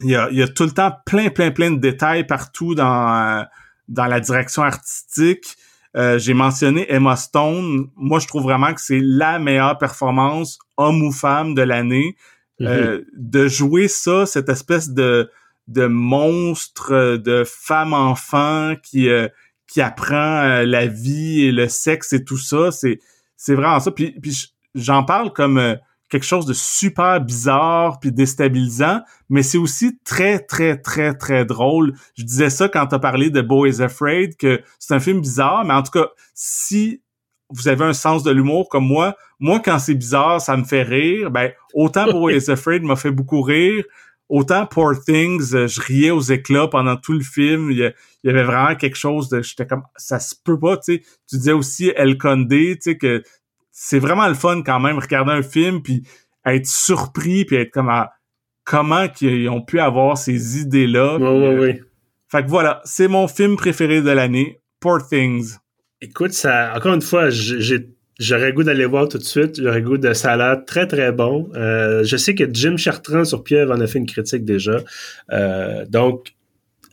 Il y, a, il y a tout le temps plein, plein, plein de détails partout dans, dans la direction artistique. Euh, j'ai mentionné Emma Stone. Moi, je trouve vraiment que c'est la meilleure performance, homme ou femme, de l'année. Mhm. Euh, de jouer ça, cette espèce de, de monstre, de femme-enfant qui, euh, qui apprend la vie et le sexe et tout ça, c'est, c'est vraiment ça. Puis, puis j'en parle comme quelque chose de super bizarre puis déstabilisant, mais c'est aussi très très très très drôle. Je disais ça quand t'as parlé de Bo is Afraid que c'est un film bizarre, mais en tout cas, si vous avez un sens de l'humour comme moi, moi quand c'est bizarre, ça me fait rire. Ben autant Bo is Afraid m'a fait beaucoup rire, autant Poor Things, euh, je riais aux éclats pendant tout le film. Il y, avait vraiment quelque chose de, j'étais comme ça se peut pas, tu sais. Tu disais aussi El Condé, tu sais que c'est vraiment le fun quand même regarder un film puis être surpris puis être comme à, comment qu'ils ont pu avoir ces idées là. Oui, oui, oui. Fait que voilà, c'est mon film préféré de l'année, Poor Things. Écoute, ça, encore une fois, j'ai J'aurais goût d'aller voir tout de suite. J'aurais goût de ça a l'air très très bon. Euh, je sais que Jim Chartrand sur Pieuvre en a fait une critique déjà. Euh, donc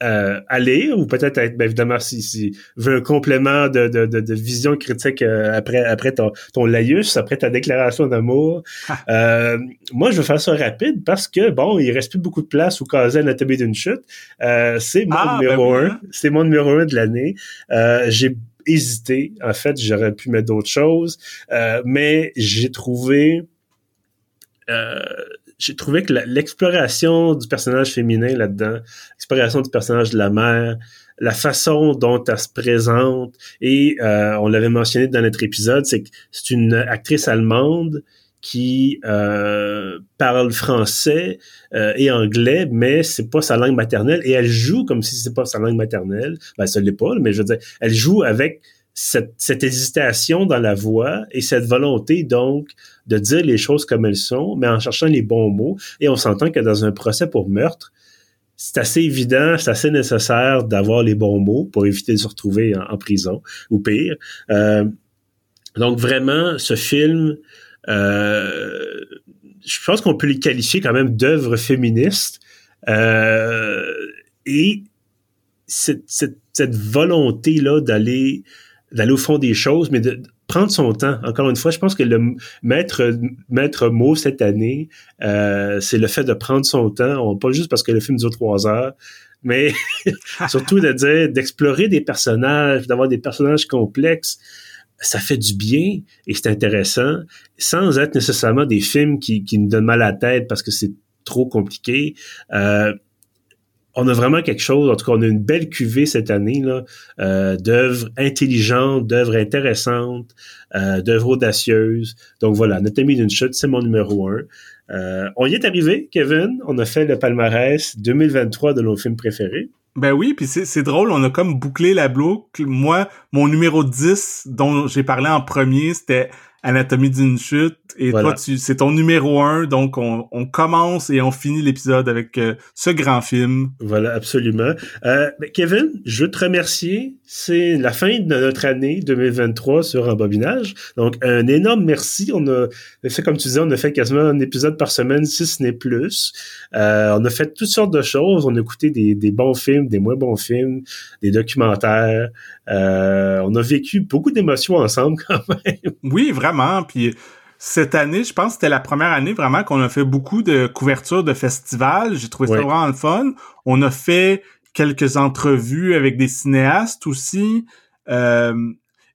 euh, aller ou peut-être être, ben, évidemment si, si veut un complément de, de, de, vision critique euh, après après ton, ton laïus, après ta déclaration d'amour. euh, moi, je veux faire ça rapide parce que bon, il reste plus beaucoup de place où caser Anatomie d'une chute. Euh, c'est mon ah, numéro ben un. Hein. C'est mon numéro un de l'année. j'ai hésité. En fait, j'aurais pu mettre d'autres choses, mais j'ai trouvé euh, j'ai trouvé que l'exploration du personnage féminin là-dedans, l'exploration du personnage de la mère, la façon dont elle se présente, et euh, on l'avait mentionné dans notre épisode, c'est que c'est une actrice allemande qui euh, parle français euh, et anglais, mais c'est pas sa langue maternelle, et elle joue comme si c'est pas sa langue maternelle. Ben, ça l'est pas, mais je veux dire, elle joue avec cette, cette, hésitation dans la voix et cette volonté donc de dire les choses comme elles sont, mais en cherchant les bons mots. Et on s'entend que dans un procès pour meurtre, c'est assez évident, c'est assez nécessaire d'avoir les bons mots pour éviter de se retrouver en, prison ou pire. Euh, donc vraiment, ce film, euh, je pense qu'on peut les qualifier quand même d'œuvre féministe. Euh, et cette, cette, cette volonté-là d'aller d'aller au fond des choses, mais de, prendre son temps. Encore une fois, je pense que le maître, maître mot cette année, euh, c'est le fait de prendre son temps, pas juste parce que le film dure trois heures, mais surtout de dire, d'explorer des personnages, d'avoir des personnages complexes. Ça fait du bien et c'est intéressant, sans être nécessairement des films qui, qui nous donnent mal à la tête parce que c'est trop compliqué. Euh, on a vraiment quelque chose, en tout cas, on a une belle cuvée cette année là, euh, d'œuvres intelligentes, d'œuvres intéressantes, euh, d'œuvres audacieuses. Donc voilà, notre ami d'une chute, c'est mon numéro un. Euh, on y est arrivé, Kevin. On a fait le palmarès 2023 de nos films préférés. Ben oui, puis c'est drôle, on a comme bouclé la boucle. Moi, mon numéro 10 dont j'ai parlé en premier, c'était Anatomie d'une chute. Et toi, tu, c'est ton numéro un. Donc, on, on commence et on finit l'épisode avec euh, ce grand film. Voilà, absolument. Euh, ben, Kevin, je veux te remercier. C'est la fin de notre année 2023 sur Embobinage. Donc, un énorme merci. On a fait, comme tu disais, on a fait quasiment un épisode par semaine, si ce n'est plus. Euh, on a fait toutes sortes de choses. On a écouté des, des bons films, des moins bons films, des documentaires. Euh, on a vécu beaucoup d'émotions ensemble quand même. Oui, vraiment. Puis cette année, je pense que c'était la première année vraiment qu'on a fait beaucoup de couvertures de festivals. J'ai trouvé ça vraiment le fun. On a fait quelques entrevues avec des cinéastes aussi. Euh,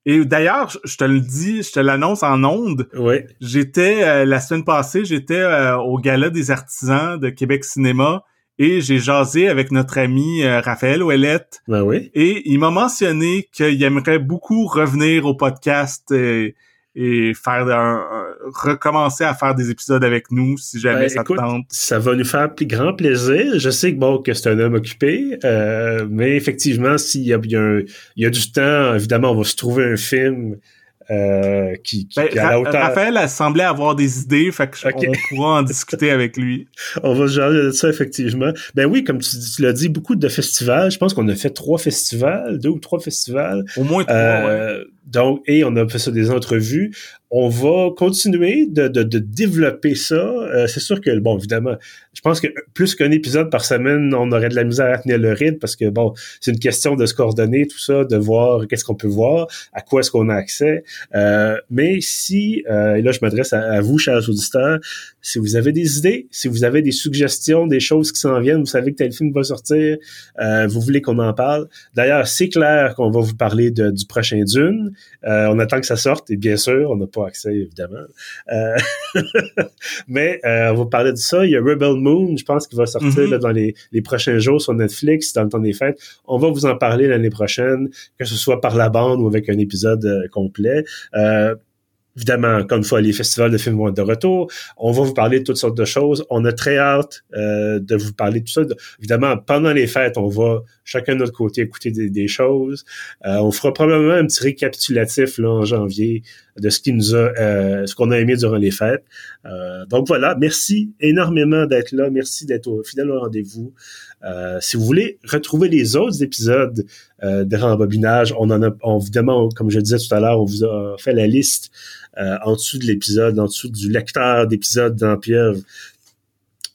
et d'ailleurs, je te le dis, je te l'annonce en ondes. Oui. J'étais euh, la semaine passée, j'étais au gala des artisans de Québec Cinéma et j'ai jasé avec notre ami euh, Raphaël Ouellette. Ben oui. Et il m'a mentionné qu'il aimerait beaucoup revenir au podcast et, faire un, recommencer à faire des épisodes avec nous si jamais ben, ça tente. Ça va nous faire plus grand plaisir. Je sais que bon que c'est un homme occupé, euh, mais effectivement, s'il y a, il y, a du temps, évidemment, on va se trouver un film euh, qui, qui, Ben, qui est à la hauteur. Raphaël a semblé avoir des idées, fait que je- Ok. on pourra en discuter avec lui. On va se jaser de ça, effectivement. Ben oui, comme tu, tu l'as dit, beaucoup de festivals. Je pense qu'on a fait trois festivals, deux ou trois festivals. Au moins trois, ouais. Donc, et on a fait ça des entrevues. On va continuer de, de, de développer ça. Euh, c'est sûr que, bon, évidemment, je pense que plus qu'un épisode par semaine, on aurait de la misère à tenir le rythme parce que, bon, c'est une question de se coordonner, tout ça, de voir qu'est-ce qu'on peut voir, à quoi est-ce qu'on a accès. Euh, mais si, euh, et là, je m'adresse à, à vous, chers auditeurs, si vous avez des idées, si vous avez des suggestions, des choses qui s'en viennent, vous savez que tel film va sortir, euh, vous voulez qu'on en parle. D'ailleurs, c'est clair qu'on va vous parler de- du prochain Dune. Euh, on attend que ça sorte, et bien sûr, on n'a pas accès, évidemment. Euh, mais euh, on va parler de ça. Il y a Rebel Moon, je pense qu'il va sortir Mhm. là, dans les, les prochains jours sur Netflix, dans le temps des fêtes. On va vous en parler l'année prochaine, que ce soit par la bande ou avec un épisode complet. Évidemment, encore une fois, les festivals de films vont être de retour. On va vous parler de toutes sortes de choses. On a très hâte euh, de vous parler de tout ça. De- évidemment, pendant les fêtes, on va chacun de notre côté écouter des, des choses. Euh, on fera probablement un petit récapitulatif là, en janvier de ce nous a, euh, qu'on a aimé durant les fêtes. Euh, donc voilà, merci énormément d'être là. Merci d'être fidèle au rendez-vous. Euh, si vous voulez retrouver les autres épisodes de Rembobinage, on en a, on- évidemment, comme je disais tout à l'heure, on vous a fait la liste en dessous de l'épisode, en dessous du lecteur d'épisode dans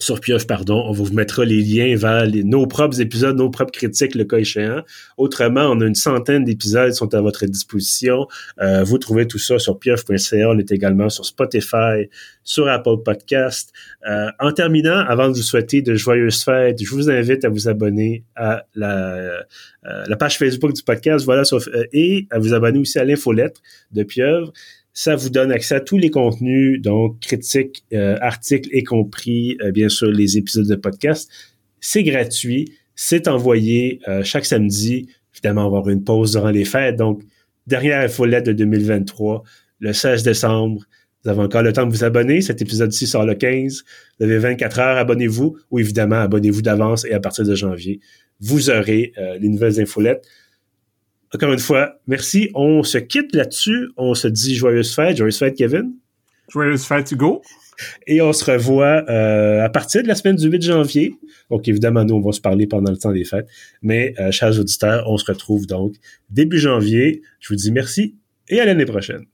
sur Pieuvre, pardon. On vous mettra les liens vers nos propres épisodes, nos propres critiques, le cas échéant. Autrement, on a une centaine d'épisodes qui sont à votre disposition. Euh, vous trouvez tout ça sur pieuvre.ca. On est également sur Spotify, sur Apple Podcast. Euh, en terminant, avant de vous souhaiter de joyeuses fêtes, je vous invite à vous abonner à la, euh, page Facebook du podcast, voilà, sur- et à vous abonner aussi à l'infolettre de Pieuvre. Ça vous donne accès à tous les contenus, donc critiques, euh, articles, y compris, euh, bien sûr, les épisodes de podcast. C'est gratuit, c'est envoyé euh, chaque samedi. Évidemment, on va avoir une pause durant les fêtes. Donc, dernière infolette de 2023, le 16 décembre. Vous avez encore le temps de vous abonner. Cet épisode-ci sort le 15. Vous avez 24 heures, abonnez-vous. Ou évidemment, abonnez-vous d'avance et à partir de janvier, vous aurez euh, les nouvelles infolettes. Encore une fois, merci. On se quitte là-dessus. On se dit joyeuse fête. Joyeuse fête, Kevin. Joyeuse fête, Hugo. Et on se revoit euh, à partir de la semaine du 8 janvier. Donc, évidemment, nous, on va se parler pendant le temps des fêtes. Mais, euh, chers auditeurs, on se retrouve donc début janvier. Je vous dis merci et à l'année prochaine.